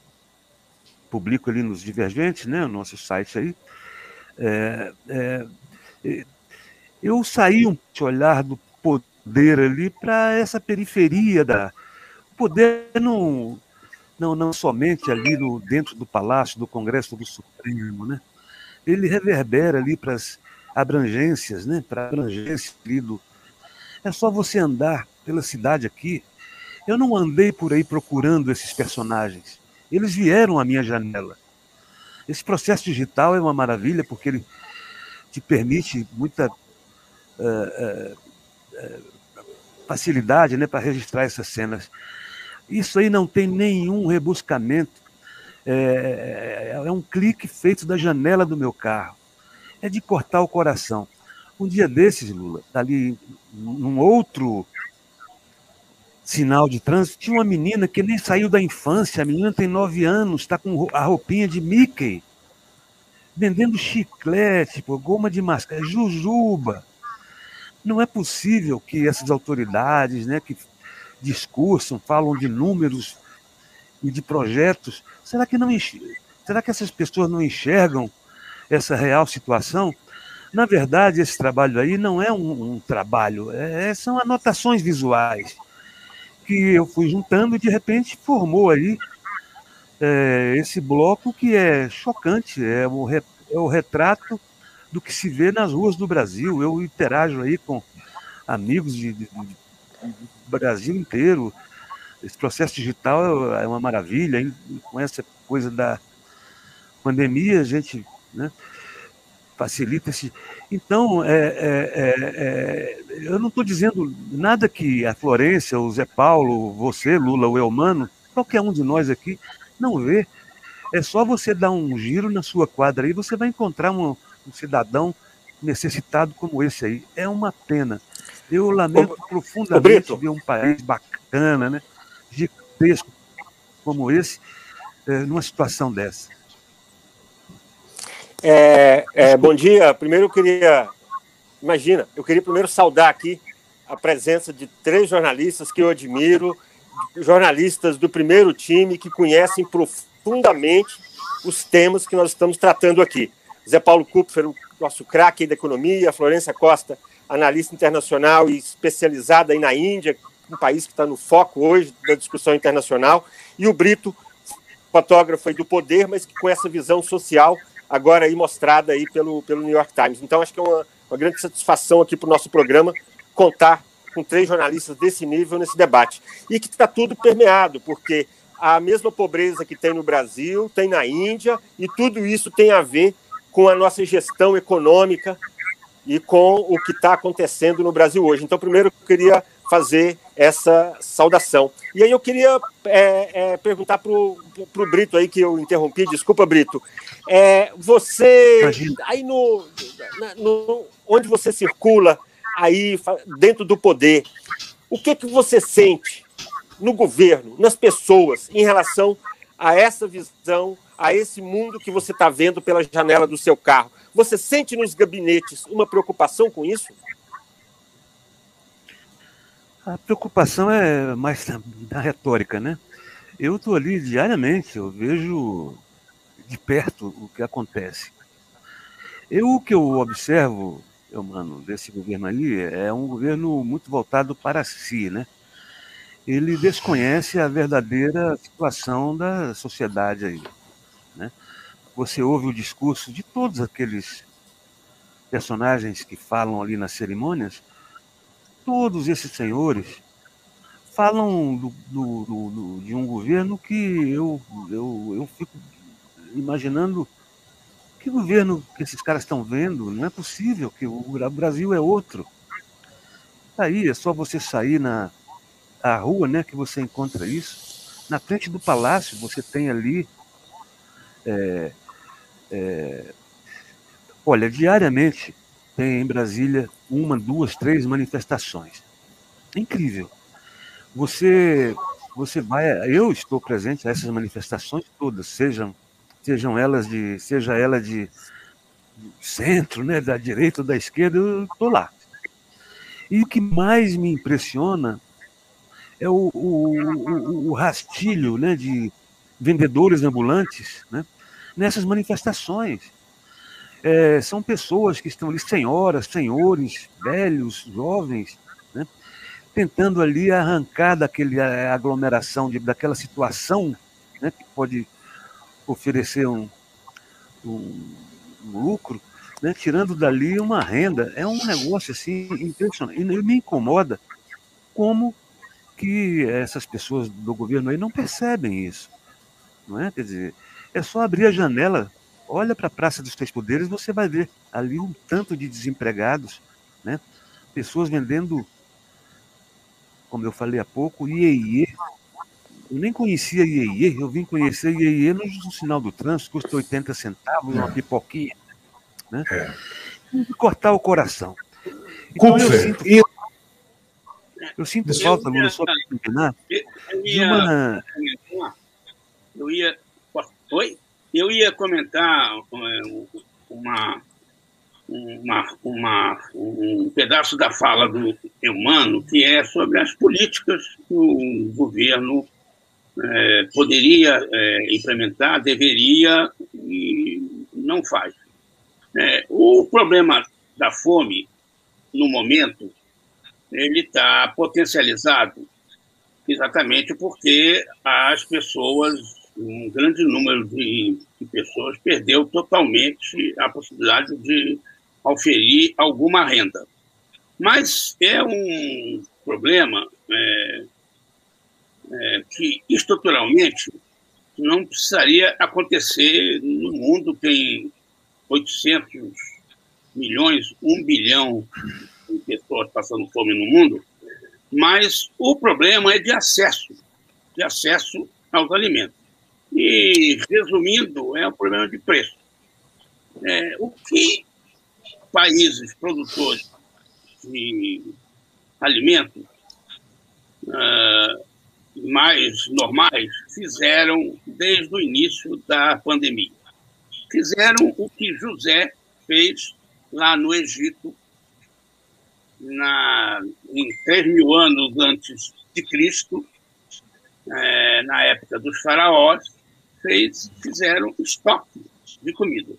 publico ali nos Divergentes, né, o nosso site aí, é, é, eu saí um olhar do poder ali para essa periferia da. Poder não, não, não somente ali no, dentro do Palácio, do Congresso do Supremo, né? ele reverbera ali para as abrangências, né? para a abrangência ali do. É só você andar pela cidade aqui. Eu não andei por aí procurando esses personagens. Eles vieram à minha janela. Esse processo digital é uma maravilha porque ele te permite muita uh, uh, uh, facilidade né, para registrar essas cenas. Isso aí não tem nenhum rebuscamento é, é, um clique feito da janela do meu carro. É de cortar o coração. Um dia desses, Lula, ali num outro sinal de trânsito, tinha uma menina que nem saiu da infância, a menina tem nove anos, está com a roupinha de Mickey, vendendo chiclete, pô, goma de máscara, jujuba. Não é possível que essas autoridades, né, que discursam, falam de números e de projetos, será que não será que essas pessoas não enxergam essa real situação? Na verdade, esse trabalho aí não é um, um trabalho, é, são anotações visuais que eu fui juntando e de repente formou aí é, esse bloco que é chocante, é o, é o retrato do que se vê nas ruas do Brasil. Eu interajo aí com amigos de, de, de Brasil inteiro, esse processo digital é uma maravilha, com essa coisa da pandemia, a gente né, facilita esse. Então, é, é, é, é eu não estou dizendo nada que a Florência, o Zé Paulo, você, Lula, o Elmano, qualquer um de nós aqui, não vê. É só você dar um giro na sua quadra aí, você vai encontrar um, um cidadão necessitado como esse aí. É uma pena. Eu lamento profundamente ver um país bacana, né? gigantesco como esse é, numa situação dessa? É, é, bom dia. Primeiro eu queria, imagina, eu queria primeiro saudar aqui a presença de três jornalistas que eu admiro, jornalistas do primeiro time que conhecem profundamente os temas que nós estamos tratando aqui. Zé Paulo Kupfer, nosso craque da economia, Florença Costa, analista internacional e especializada aí na Índia, um país que está no foco hoje da discussão internacional, e o Brito, fotógrafo do poder, mas que com essa visão social agora aí mostrada aí pelo, pelo New York Times. Então acho que é uma, uma grande satisfação aqui para o nosso programa contar com três jornalistas desse nível nesse debate. E que está tudo permeado, porque a mesma pobreza que tem no Brasil, tem na Índia, e tudo isso tem a ver com a nossa gestão econômica e com o que está acontecendo no Brasil hoje. Então, primeiro, eu queria fazer essa saudação. E aí eu queria é, é, perguntar para o Brito aí, que eu interrompi, desculpa, Brito. É, você, Imagina. aí no, no, onde você circula, aí dentro do poder, o que, que você sente no governo, nas pessoas, em relação a essa visão, a esse mundo que você está vendo pela janela do seu carro? Você sente nos gabinetes uma preocupação com isso? A preocupação é mais na retórica, né? Eu estou ali diariamente, eu vejo de perto o que acontece. Eu o que eu observo, eu, mano, desse governo ali é um governo muito voltado para si, né? Ele desconhece a verdadeira situação da sociedade aí, né? Você ouve o discurso de todos aqueles personagens que falam ali nas cerimônias, todos esses senhores falam do, do, do, de um governo que eu, eu, eu fico imaginando que governo que esses caras estão vendo, não é possível que o Brasil é outro. Tá aí é só você sair na a rua, né, que você encontra isso. Na frente do palácio você tem ali, é, é, olha, diariamente tem em Brasília uma, duas, três manifestações. Incrível. Você, você vai, eu estou presente a essas manifestações todas, sejam, sejam elas de, seja ela de centro, né, da direita ou da esquerda, eu estou lá. E o que mais me impressiona é o, o, o, o rastilho né, de vendedores ambulantes né, nessas manifestações é, são pessoas que estão ali, senhoras, senhores, velhos, jovens, né, tentando ali arrancar daquele aglomeração, de, daquela situação né, que pode oferecer um, um, um lucro, né, tirando dali uma renda. É um negócio assim impressionante. E me incomoda como que essas pessoas do governo aí não percebem isso. Não é? Quer dizer, é só abrir a janela olha para a Praça dos Três Poderes, você vai ver ali um tanto de desempregados, né? pessoas vendendo, como eu falei há pouco, IEIE. Eu nem conhecia IEIE, eu vim conhecer IEIE no, no sinal do trânsito, custa 80 centavos, uma é. pipoquinha. Né? É. cortar o coração. Então, eu sinto, eu sinto falta, Lula, só para terminar, uma... Eu ia... Oi? Eu ia comentar é, uma, uma, uma, um pedaço da fala do Eumano, que é sobre as políticas que o governo é, poderia é, implementar, deveria e não faz. É, o problema da fome, no momento, ele está potencializado exatamente porque as pessoas um grande número de, de, pessoas perdeu totalmente a possibilidade de oferir alguma renda. Mas é um problema é, é, que estruturalmente não precisaria acontecer no mundo, tem 800 milhões, 1 bilhão pessoas passando fome no mundo, mas o problema é de acesso, de acesso aos alimentos. E, resumindo, é um problema de preço. É, o que países produtores de alimentos uh, mais normais fizeram desde o início da pandemia. Fizeram o que José fez lá no Egito, na, em 3 mil anos antes de Cristo, é, na época dos faraós, fez, fizeram estoque de comida.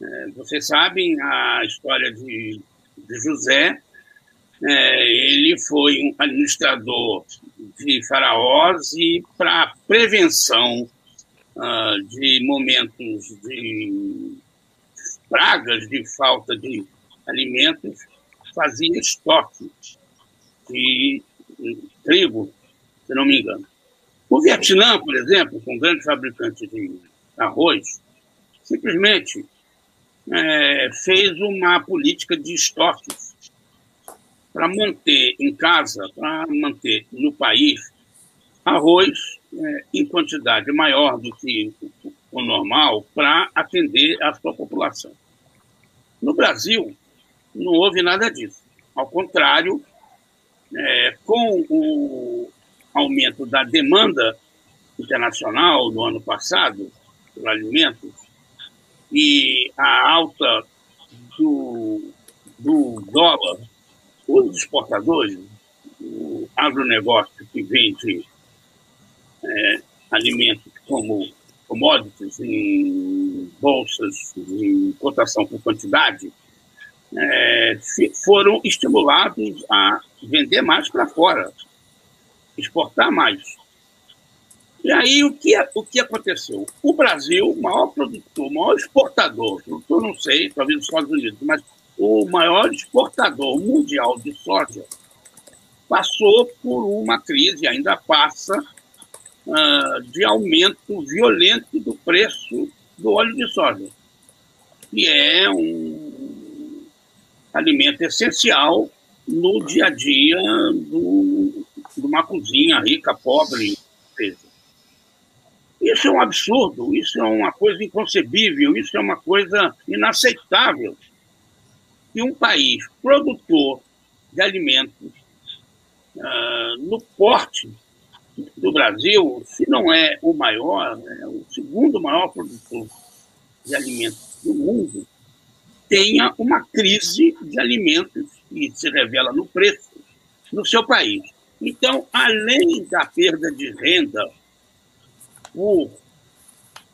É, vocês sabem a história de, de José, é, ele foi um administrador de faraós e para prevenção uh, de momentos de pragas, de falta de alimentos, fazia estoque de trigo, se não me engano. O Vietnã, por exemplo, com um grande fabricante de arroz, simplesmente é, fez uma política de estoques para manter em casa, para manter no país arroz é, em quantidade maior do que o normal para atender a sua população. No Brasil, não houve nada disso. Ao contrário, é, com o aumento da demanda internacional no ano passado por alimentos e a alta do, do dólar, os exportadores, o agronegócio que vende é, alimentos como commodities em bolsas em cotação por quantidade, é, foram estimulados a vender mais para fora, exportar mais. E aí, o que, o que aconteceu? O Brasil, o maior produtor, o maior exportador, eu não sei, talvez os Estados Unidos, mas o maior exportador mundial de soja, passou por uma crise, ainda passa, uh, de aumento violento do preço do óleo de soja, que é um alimento essencial no dia a dia do, de uma cozinha rica, pobre. Isso é um absurdo, isso é uma coisa inconcebível, isso é uma coisa inaceitável. Que um país produtor de alimentos uh, no porte do Brasil, se não é o maior, é o segundo maior produtor de alimentos do mundo, tenha uma crise de alimentos que se revela no preço no seu país. Então, além da perda de renda por,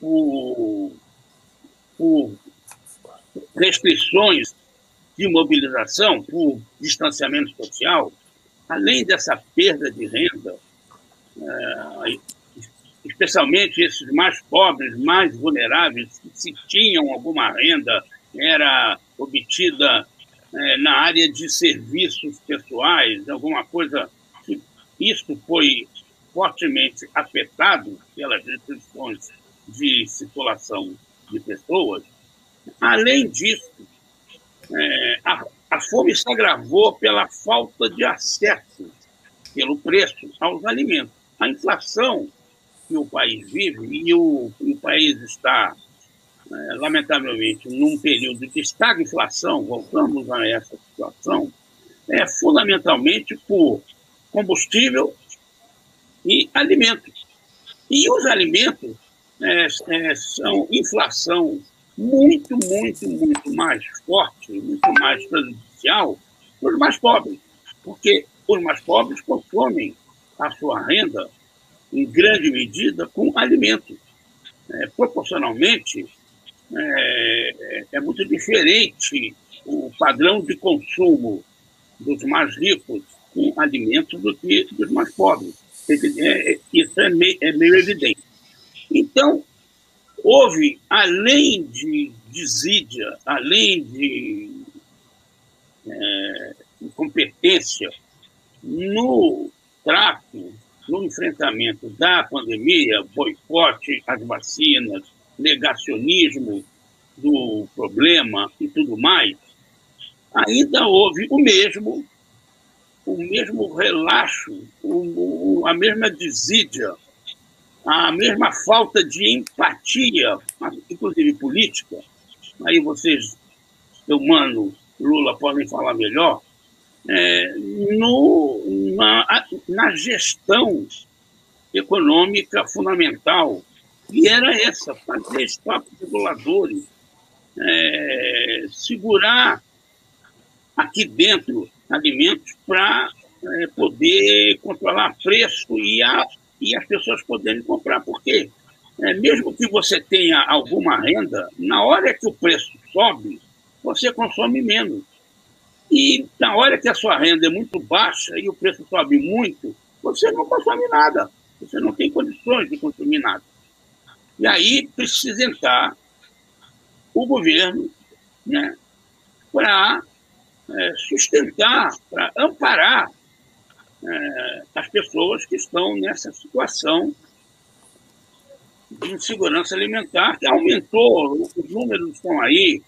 por, por restrições de mobilização, por distanciamento social, além dessa perda de renda, é, especialmente esses mais pobres, mais vulneráveis, que se tinham alguma renda, era obtida é, na área de serviços pessoais, alguma coisa. Isso foi fortemente afetado pelas restrições de circulação de pessoas. Além disso, é, a, a fome se agravou pela falta de acesso, pelo preço aos alimentos. A inflação que o país vive, e o, o país está, lamentavelmente, num período de estagflação, voltamos a essa situação, é fundamentalmente por combustível e alimentos. E os alimentos é, é, são inflação muito, muito, muito mais forte, muito mais prejudicial para os mais pobres, porque os mais pobres consomem a sua renda, em grande medida, com alimentos. É, proporcionalmente, é, é muito diferente o padrão de consumo dos mais ricos com alimentos do que dos mais pobres. É, isso é meio, é meio evidente. Então, houve, além de desídia, além de é, incompetência no trato, no enfrentamento da pandemia, boicote às vacinas, negacionismo do problema e tudo mais, ainda houve o mesmo o mesmo relaxo, o, a mesma desídia, a mesma falta de empatia, inclusive política. Aí vocês, seu mano Lula, podem falar melhor, é, no, na, na gestão econômica fundamental, e era essa, fazer estoques reguladores, é, segurar aqui dentro alimentos para é, poder controlar preço e, a, e as pessoas poderem comprar. Porque é, mesmo que você tenha alguma renda, na hora que o preço sobe, você consome menos. E na hora que a sua renda é muito baixa e o preço sobe muito, você não consome nada. Você não tem condições de consumir nada. E aí precisa entrar o governo né, para é, sustentar, para amparar é, as pessoas que estão nessa situação de insegurança alimentar, que aumentou, os números estão aí,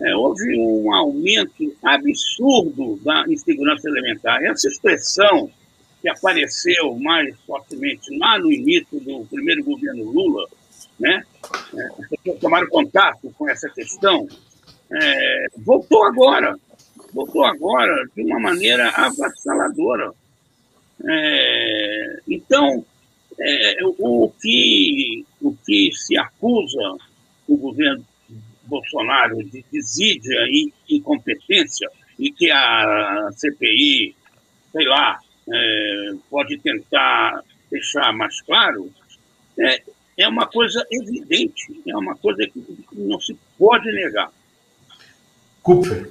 é, houve um aumento absurdo da insegurança alimentar. Essa expressão que apareceu mais fortemente lá no início do primeiro governo Lula, né? É, tomaram contato com essa questão, é, voltou agora, voltou agora de uma maneira avassaladora. É, então, é, o, que, o que se acusa o governo Bolsonaro de desídia e incompetência e que a CPI, sei lá, é, pode tentar deixar mais claro, é, é uma coisa evidente, é uma coisa que não se pode negar. Kupfer,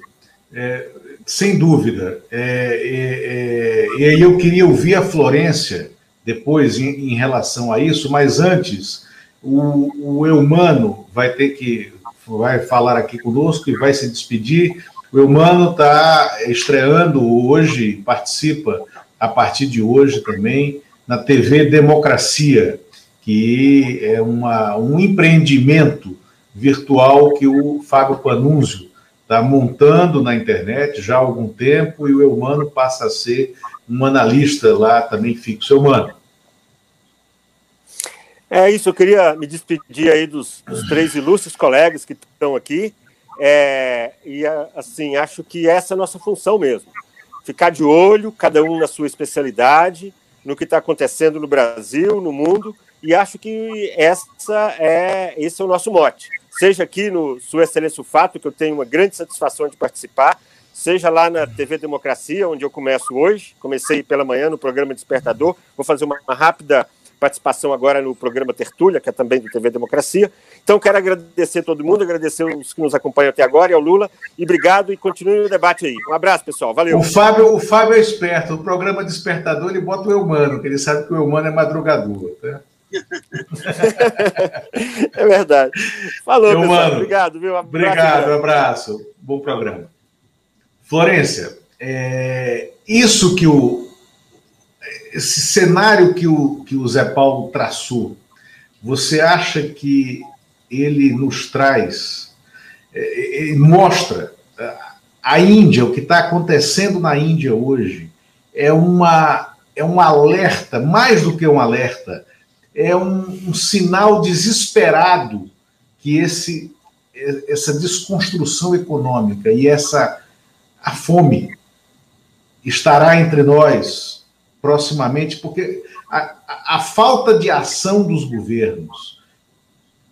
é, sem dúvida. É, é, é, e aí eu queria ouvir a Florência depois em, em relação a isso, mas antes, o, o Eumano vai ter que vai falar aqui conosco e vai se despedir. O Eumano está estreando hoje, participa a partir de hoje também na TV Democracia, que é uma, um empreendimento virtual que o Fábio Panunzio está montando na internet já há algum tempo e o Eumano passa a ser um analista lá também fixo. Eumano. É isso, eu queria me despedir aí dos, dos três ilustres colegas que estão aqui. É, e assim, acho que essa é a nossa função mesmo. Ficar de olho, cada um na sua especialidade, no que está acontecendo no Brasil, no mundo, e acho que essa é, esse é o nosso mote seja aqui no Sua Excelência o Fato, que eu tenho uma grande satisfação de participar, seja lá na TV Democracia, onde eu começo hoje. Comecei pela manhã no programa Despertador. Vou fazer uma, uma rápida participação agora no programa Tertúlia, que é também do TV Democracia. Então, quero agradecer todo mundo, agradecer os que nos acompanham até agora e ao Lula. E obrigado e continue o debate aí. Um abraço, pessoal. Valeu. O Fábio, o Fábio é esperto. O programa Despertador, ele bota o Eumano, que ele sabe que o Eumano é madrugador. Tá? [laughs] é verdade. Falou, Meu pessoal. Mano, obrigado, viu? Abraço, obrigado, um abraço. Bom programa. Florência, é, isso que o. Esse cenário que o, que o Zé Paulo traçou, você acha que ele nos traz, é, é mostra a Índia, o que está acontecendo na Índia hoje, é, uma, é um alerta, mais do que um alerta, é um, um sinal desesperado que esse, essa desconstrução econômica e essa a fome estará entre nós proximamente, porque a, a, a falta de ação dos governos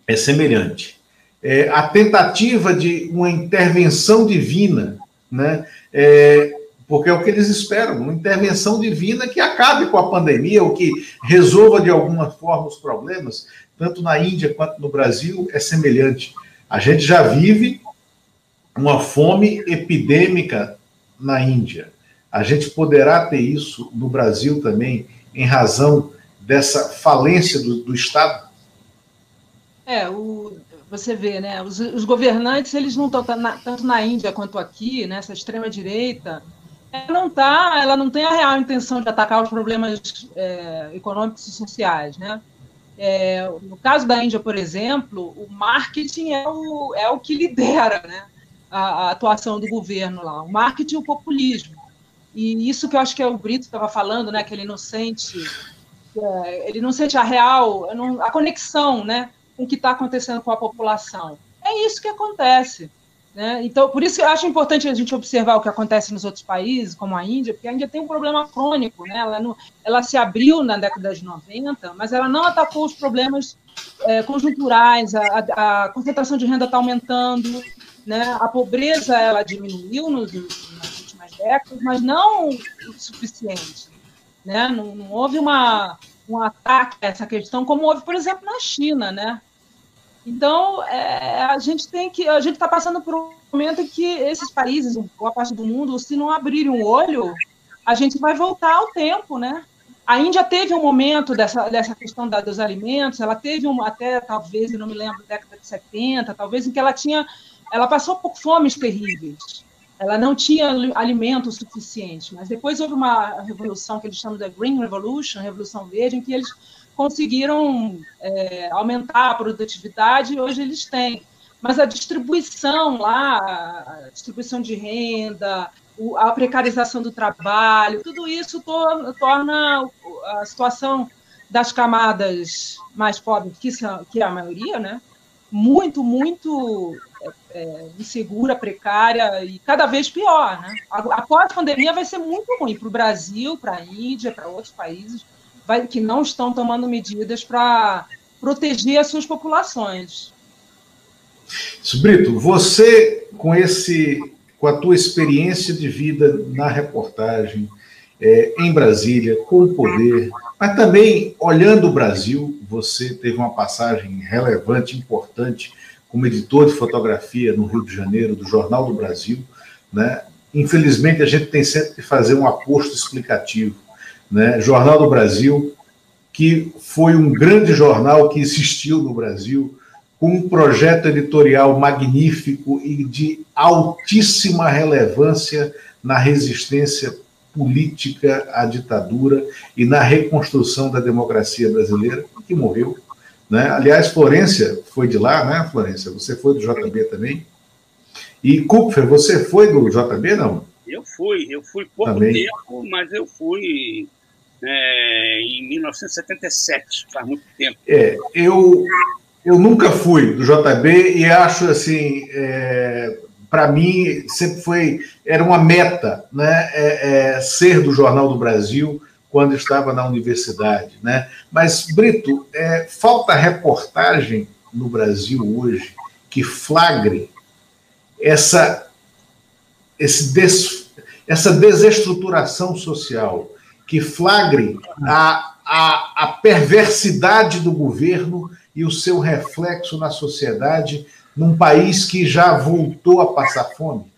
é semelhante. É, a tentativa de uma intervenção divina, né, é, porque é o que eles esperam, uma intervenção divina que acabe com a pandemia, ou que resolva de alguma forma os problemas, tanto na Índia quanto no Brasil, é semelhante. A gente já vive uma fome epidêmica na Índia. A gente poderá ter isso no Brasil também, em razão dessa falência do, do Estado? É, o, você vê, né? Os, os governantes, eles não estão tanto na Índia quanto aqui, nessa né, extrema-direita, ela não tá, ela não tem a real intenção de atacar os problemas é, econômicos e sociais, né? É, no caso da Índia, por exemplo, o marketing é o, é o que lidera né, a, a atuação do governo lá, o marketing e o populismo. E isso que eu acho que é o Brito estava falando, né, que ele não sente, é, ele não sente a real, a conexão né, com o que está acontecendo com a população. É isso que acontece. Né? Então, por isso que eu acho importante a gente observar o que acontece nos outros países, como a Índia, porque a Índia tem um problema crônico. Né? Ela, não, ela se abriu na década de 90, mas ela não atacou os problemas é, conjunturais, a, a, concentração de renda está aumentando, né? a pobreza ela diminuiu nos, nas últimas décadas, mas não o suficiente. Né? Não, não houve uma, um ataque a essa questão, como houve, por exemplo, na China. Né? Então, é, a gente tem que. A gente está passando por um momento em que esses países, boa parte do mundo, se não abrirem o olho, a gente vai voltar ao tempo, né? A Índia teve um momento dessa, dessa questão da, dos alimentos, ela teve um, até, talvez, eu não me lembro, década de 70, talvez, em que ela tinha. Ela passou por fomes terríveis. Ela não tinha alimento suficiente. Mas depois houve uma revolução que eles chamam de Green Revolution, Revolução Verde, em que eles conseguiram é, aumentar a produtividade e hoje eles têm. Mas a distribuição lá, a distribuição de renda, a precarização do trabalho, tudo isso torna, torna a situação das camadas mais pobres, que, são, que é a maioria, né, muito, muito é, é insegura, precária e cada vez pior. Né? Após a pandemia vai ser muito ruim para o Brasil, para a Índia, para outros países, vai, que não estão tomando medidas para proteger as suas populações. Brito, você com esse, com a tua experiência de vida na reportagem é, em Brasília, com o poder, mas também olhando o Brasil, você teve uma passagem relevante, importante, como editor de fotografia no Rio de Janeiro, do Jornal do Brasil, né? Infelizmente, a gente tem sempre que fazer um aposto explicativo né? Jornal do Brasil, que foi um grande jornal que existiu no Brasil, com um projeto editorial magnífico e de altíssima relevância na resistência política à ditadura e na reconstrução da democracia brasileira, que morreu. Né? Aliás, Florência foi de lá, né, Florência? Você foi do JB também? E Kupfer, você foi do JB, não? Eu fui, eu fui pouco também. tempo, mas eu fui é, em 1977, faz muito tempo. É, eu, eu nunca fui do JB e acho assim, é, para mim sempre foi, era uma meta, né, é, é, ser do Jornal do Brasil quando estava na universidade, né? Mas Brito, é, falta reportagem no Brasil hoje que flagre essa esse des, essa desestruturação social, que flagre a, a, a perversidade do governo e o seu reflexo na sociedade num país que já voltou a passar fome?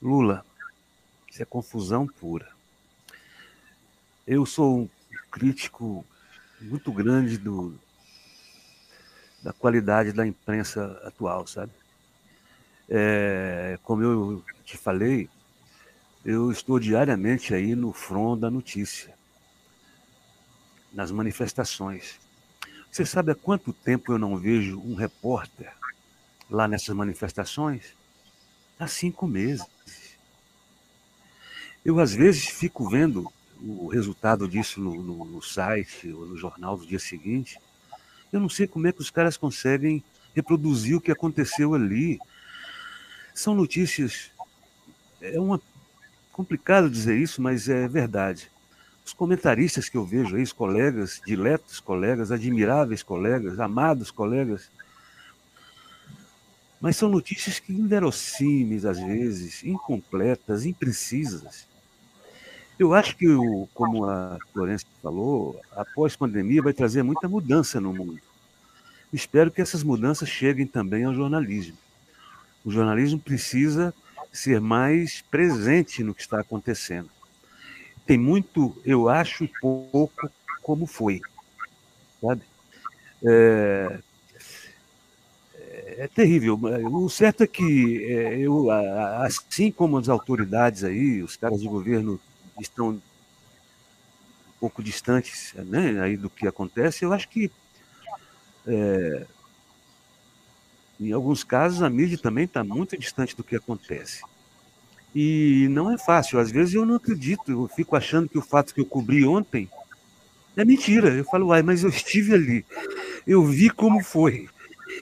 Lula, isso é confusão pura. Eu sou um crítico muito grande do, da qualidade da imprensa atual, sabe? É, como eu te falei, eu estou diariamente aí no front da notícia, nas manifestações. Você sabe há quanto tempo eu não vejo um repórter lá nessas manifestações? Há cinco meses. Eu, às vezes, fico vendo o resultado disso no, no, no site ou no jornal do dia seguinte. Eu não sei como é que os caras conseguem reproduzir o que aconteceu ali. São notícias. É uma complicado dizer isso, mas é verdade. Os comentaristas que eu vejo os colegas, diletos colegas, admiráveis colegas, amados colegas, mas são notícias que inverossímeis às vezes, incompletas, imprecisas. Eu acho que, como a Florença falou, após pandemia vai trazer muita mudança no mundo. Espero que essas mudanças cheguem também ao jornalismo. O jornalismo precisa ser mais presente no que está acontecendo. Tem muito, eu acho, pouco como foi. Sabe? É, é terrível. O certo é que é, eu, assim como as autoridades aí, os caras do governo estão um pouco distantes né, aí do que acontece, eu acho que é, em alguns casos, a mídia também está muito distante do que acontece. E não é fácil. Às vezes eu não acredito. Eu fico achando que o fato que eu cobri ontem é mentira. Eu falo, uai, mas eu estive ali. Eu vi como foi.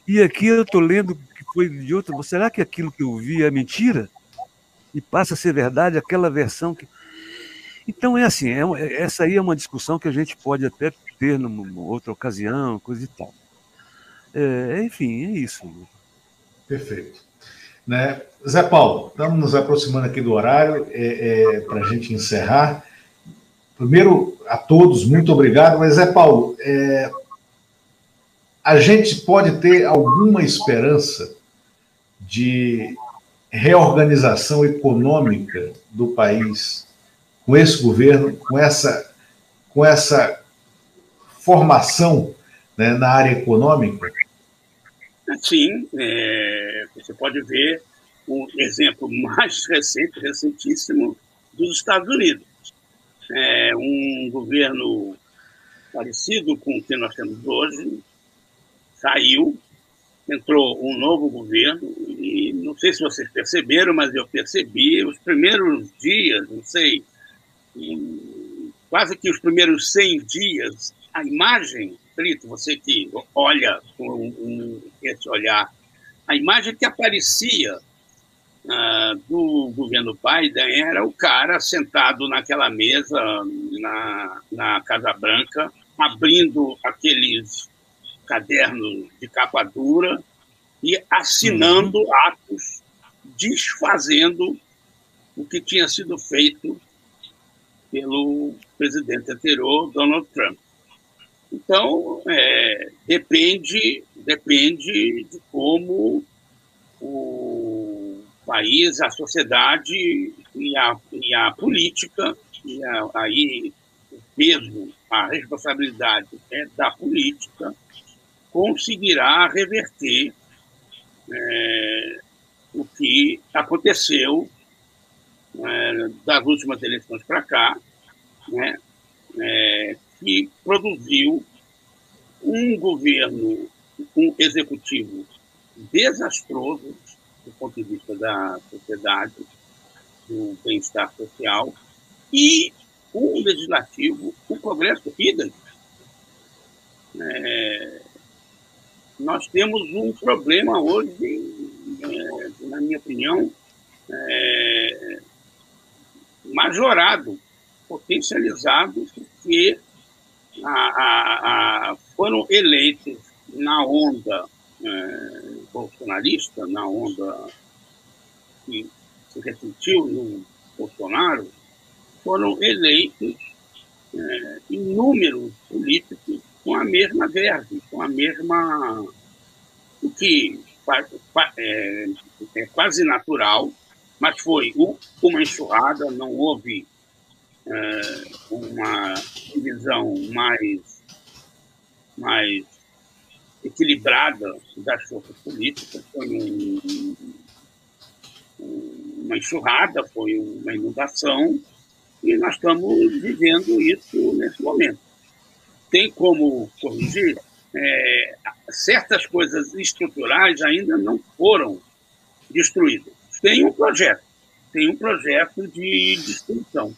E aqui eu estou lendo que foi de outro. Será que aquilo que eu vi é mentira? E passa a ser verdade aquela versão que. Então é assim, é, essa aí é uma discussão que a gente pode até ter numa outra ocasião, coisa e tal. É, enfim, é isso. Perfeito. Né? Zé Paulo, estamos nos aproximando aqui do horário é, é para a gente encerrar. Primeiro, a todos, muito obrigado. Mas, Zé Paulo, é, a gente pode ter alguma esperança de reorganização econômica do país com esse governo, com essa, com essa formação né, na área econômica? Sim, é, você pode ver o exemplo [laughs] mais recente, recentíssimo, dos Estados Unidos. É um governo parecido com o que nós temos hoje, saiu, entrou um novo governo, e não sei se vocês perceberam, mas eu percebi os primeiros dias, não sei, quase que os primeiros 100 dias, a imagem, Você que olha com um, esse olhar, a imagem que aparecia uh, do governo Biden era o cara sentado naquela mesa na, na Casa Branca, abrindo aqueles cadernos de capa dura e assinando uhum. atos desfazendo o que tinha sido feito pelo presidente anterior, Donald Trump. Então, é, depende, depende de como o país, a sociedade e a, e a política, e a, aí o peso, a responsabilidade é da política, conseguirá reverter é, o que aconteceu é, das últimas eleições para cá, né, é, que produziu um governo, um executivo desastroso do ponto de vista da sociedade, do bem-estar social, e um legislativo, o Congresso idem. É, nós temos um problema hoje, é, na minha opinião, é, majorado, potencializado, porque a, a, a, foram eleitos na onda é, bolsonarista, na onda que se ressentiu no Bolsonaro, foram eleitos é, inúmeros políticos com a mesma verve, com a mesma. o que é, é quase natural, mas foi uma enxurrada, não houve uma divisão mais, mais equilibrada das forças políticas, foi um, uma enxurrada, foi uma inundação, e nós estamos vivendo isso nesse momento. Tem como corrigir? É, certas coisas estruturais ainda não foram destruídas. Tem um projeto, tem um projeto de destruição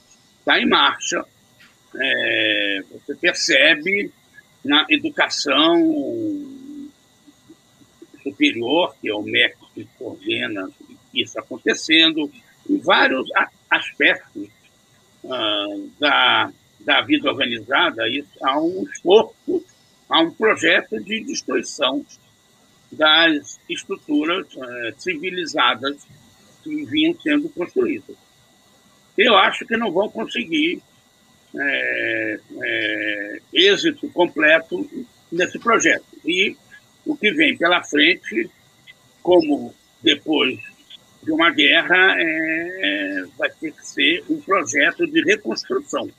está em marcha. É, você percebe na educação superior, que é o MEC que coordena isso acontecendo, em vários aspectos uh, da, da vida organizada, isso, há um esforço, há um projeto de destruição das estruturas uh, civilizadas que vinham sendo construídas eu acho que não vão conseguir é, é, êxito completo nesse projeto. E o que vem pela frente, como depois de uma guerra, é, vai ter que ser um projeto de reconstrução.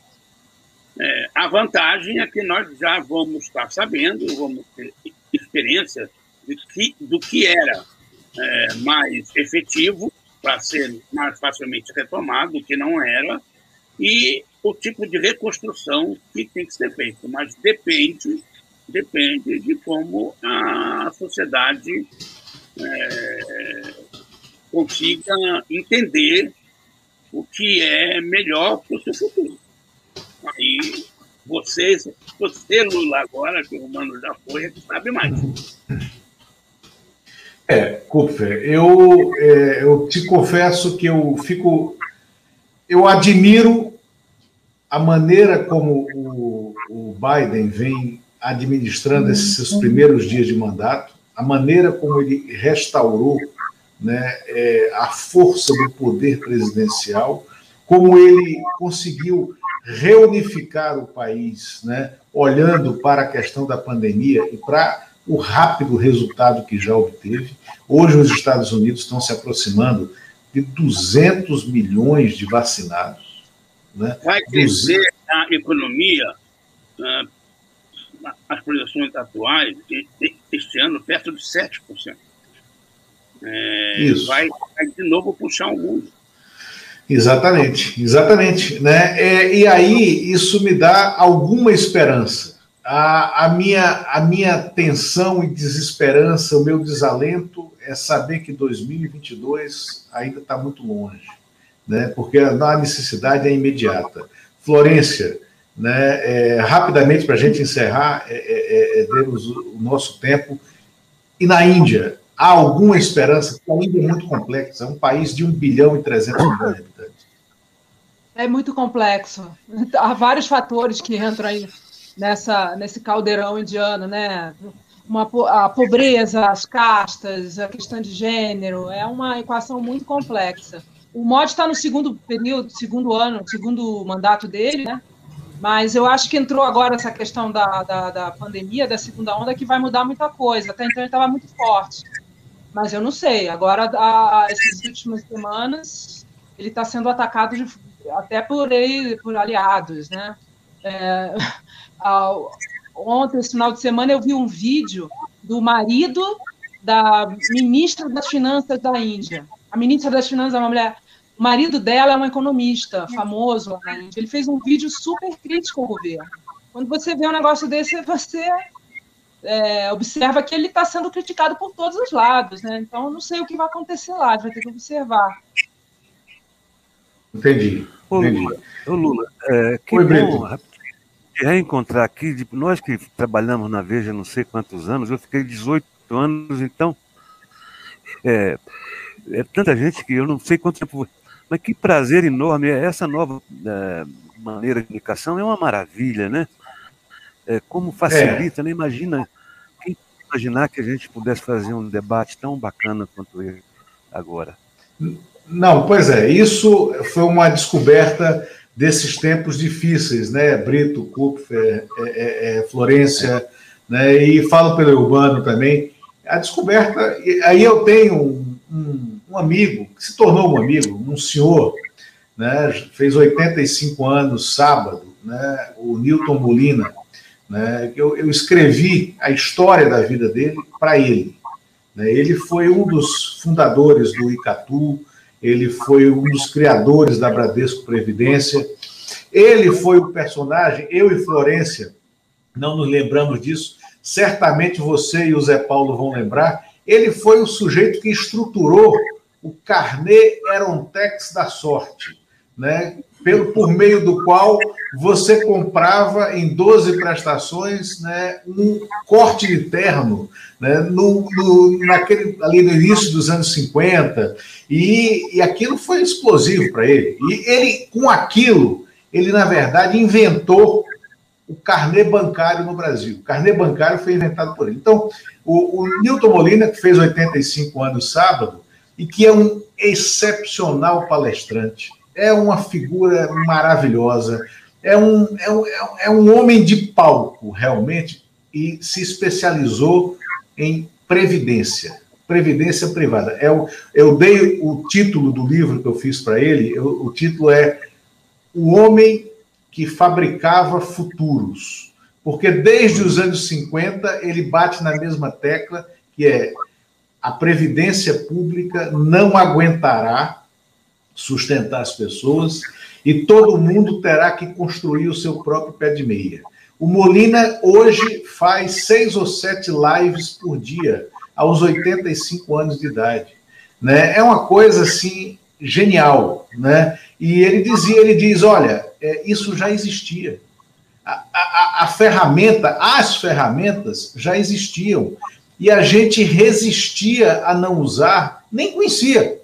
É, a vantagem é que nós já vamos estar sabendo, vamos ter experiência de que, do que era é, mais efetivo para ser mais facilmente retomado, que não era, e o tipo de reconstrução que tem que ser feito. Mas depende, depende de como a sociedade é, consiga entender o que é melhor para o seu futuro. Aí vocês, você, Lula, agora, que o Mano já foi, sabe mais. É, Kupfer, eu, é, eu te confesso que eu fico. Eu admiro a maneira como o, o Biden vem administrando esses seus primeiros dias de mandato, a maneira como ele restaurou né, é, a força do poder presidencial, como ele conseguiu reunificar o país, né, olhando para a questão da pandemia e para o rápido resultado que já obteve. Hoje, os Estados Unidos estão se aproximando de 200 milhões de vacinados. Né? Vai crescer a economia, ah, as projeções atuais, este ano, perto de 7%. É, Isso. Vai, vai de novo puxar o mundo. Exatamente, exatamente. Né? É, e aí isso me dá alguma esperança. A, a, minha, a minha tensão e desesperança, o meu desalento é saber que 2022 ainda está muito longe, né? porque a necessidade é imediata. Florência, né? É, rapidamente para a gente encerrar, é, é, é, é o nosso tempo. E na Índia, há alguma esperança? Porque a Índia é muito complexa, é um país de 1 bilhão e 300 milhões de habitantes. É muito complexo. Há vários fatores que entram aí nessa, nesse caldeirão indiano, né? Uma, a pobreza, as castas, a questão de gênero, é uma equação muito complexa. O Modi está no segundo período, segundo ano, segundo mandato dele, né? Mas eu acho que entrou agora essa questão da, da, da pandemia, da segunda onda, que vai mudar muita coisa. Até então ele estava muito forte. Mas eu não sei. Agora, a, a, essas últimas semanas, ele está sendo atacado de, até por, por aliados, né? É, ontem, esse final de semana, eu vi um vídeo do marido da ministra das Finanças da Índia. A ministra das Finanças é uma mulher. O marido dela é um economista famoso lá na Índia. Ele fez um vídeo super crítico ao governo. Quando você vê um negócio desse, você é, observa que ele está sendo criticado por todos os lados, né? Então, não sei o que vai acontecer lá, a gente vai ter que observar. Entendi. Ô, Lula, ô, Lula é, que Oi, bom reencontrar aqui, nós que trabalhamos na Veja não sei quantos anos, eu fiquei 18 anos, então é, é tanta gente que eu não sei quanto tempo. Mas que prazer enorme, essa nova é, maneira de comunicação é uma maravilha, né? É, como facilita, é. né? Imagina, quem imaginar que a gente pudesse fazer um debate tão bacana quanto ele agora. Não, pois é, isso foi uma descoberta desses tempos difíceis, né? Brito, Kupfer, é, é, é, Florência, né? E falo pelo Urbano também. A descoberta, aí eu tenho um, um, um amigo que se tornou um amigo, um senhor, né? Fez 85 anos sábado, né? O Newton Molina, né? Eu, eu escrevi a história da vida dele para ele. Né? Ele foi um dos fundadores do Icatu, ele foi um dos criadores da Bradesco Previdência, ele foi o personagem, eu e Florência, não nos lembramos disso, certamente você e o Zé Paulo vão lembrar, ele foi o sujeito que estruturou o carnê Erontex da sorte, né? pelo, por meio do qual você comprava em 12 prestações né, um corte de terno né, no, no, naquele, ali no início dos anos 50, e, e aquilo foi explosivo para ele. E ele, com aquilo, ele, na verdade, inventou o carnê bancário no Brasil. O carnê bancário foi inventado por ele. Então, o, o Newton Molina, que fez 85 anos sábado, e que é um excepcional palestrante, é uma figura maravilhosa, é um, é um, é um homem de palco, realmente, e se especializou em previdência, previdência privada. Eu, eu dei o título do livro que eu fiz para ele, eu, o título é O Homem que Fabricava Futuros, porque desde os anos 50 ele bate na mesma tecla, que é a previdência pública não aguentará sustentar as pessoas e todo mundo terá que construir o seu próprio pé de meia. O Molina hoje faz seis ou sete lives por dia, aos 85 anos de idade. Né? É uma coisa assim genial, né? E ele dizia, ele diz, olha, é, isso já existia. A, a, a ferramenta, as ferramentas já existiam. e a gente resistia a não usar, nem conhecia.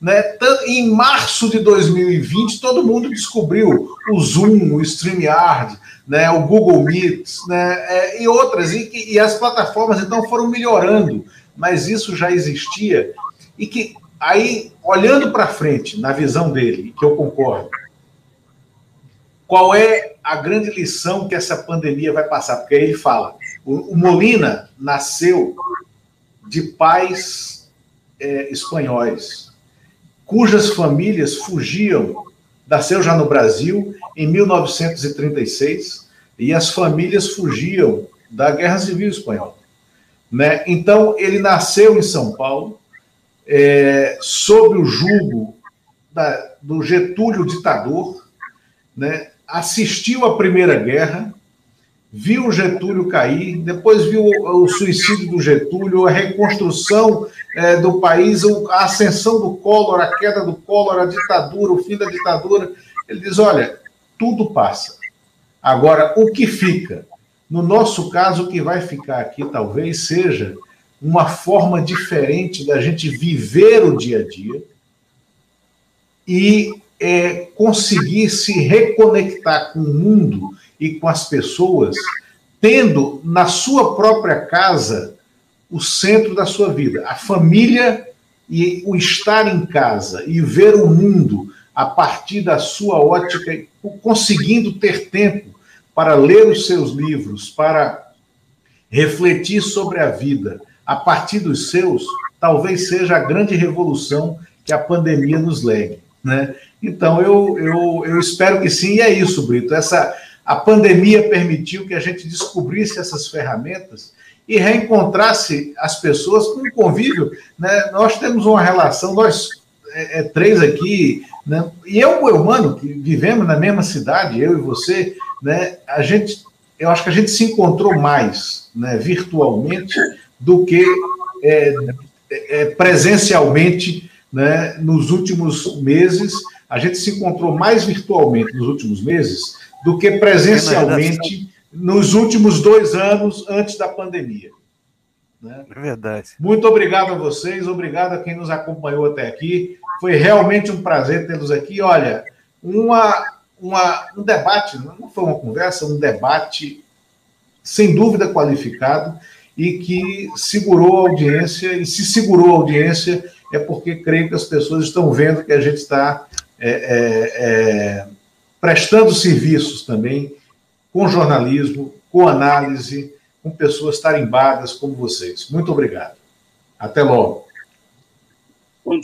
Né? Em março de 2020, todo mundo descobriu o Zoom, o StreamYard, né? o Google Meet né? É, e outras. E, e as plataformas, então, foram melhorando, mas isso já existia. E que, aí, olhando para frente, na visão dele, que eu concordo, qual é a grande lição que essa pandemia vai passar? Porque aí ele fala: o, Molina nasceu de pais é, espanhóis, cujas famílias fugiam, nasceu já no Brasil em 1936, e as famílias fugiam da Guerra Civil Espanhola. Né? Então, ele nasceu em São Paulo, é, sob o jugo da, do Getúlio ditador, né? assistiu à Primeira Guerra, viu Getúlio cair, depois viu o, suicídio do Getúlio, a reconstrução é, do país, a ascensão do Collor, a queda do Collor, a ditadura, o fim da ditadura. Ele diz: olha, tudo passa. Agora, o que fica? No nosso caso, o que vai ficar aqui talvez seja uma forma diferente da gente viver o dia a dia e é, conseguir se reconectar com o mundo e com as pessoas, tendo na sua própria casa o centro da sua vida, a família e o estar em casa e ver o mundo a partir da sua ótica, conseguindo ter tempo para ler os seus livros, para refletir sobre a vida a partir dos seus, talvez seja a grande revolução que a pandemia nos leve. Né? Então, eu, eu, eu espero que sim, e é isso, Brito. Essa, a pandemia permitiu que a gente descobrisse essas ferramentas e reencontrasse as pessoas com um convívio. Né? Nós temos uma relação, nós é, é, três aqui, né? e eu, meu mano, que vivemos na mesma cidade, eu e você, né? a gente, eu acho que a gente se encontrou mais né, virtualmente do que é, é, presencialmente né, nos últimos meses. A gente se encontrou mais virtualmente nos últimos meses do que presencialmente nos últimos dois anos antes da pandemia. Né? É verdade. Muito obrigado a vocês, obrigado a quem nos acompanhou até aqui. Foi realmente um prazer tê-los aqui. Olha, uma, uma, um debate, não foi uma conversa, um debate sem dúvida qualificado e que segurou a audiência, e se segurou a audiência é porque creio que as pessoas estão vendo que a gente está é, é, é, prestando serviços também com jornalismo, com análise, com pessoas tarimbadas como vocês. Muito obrigado. Até logo.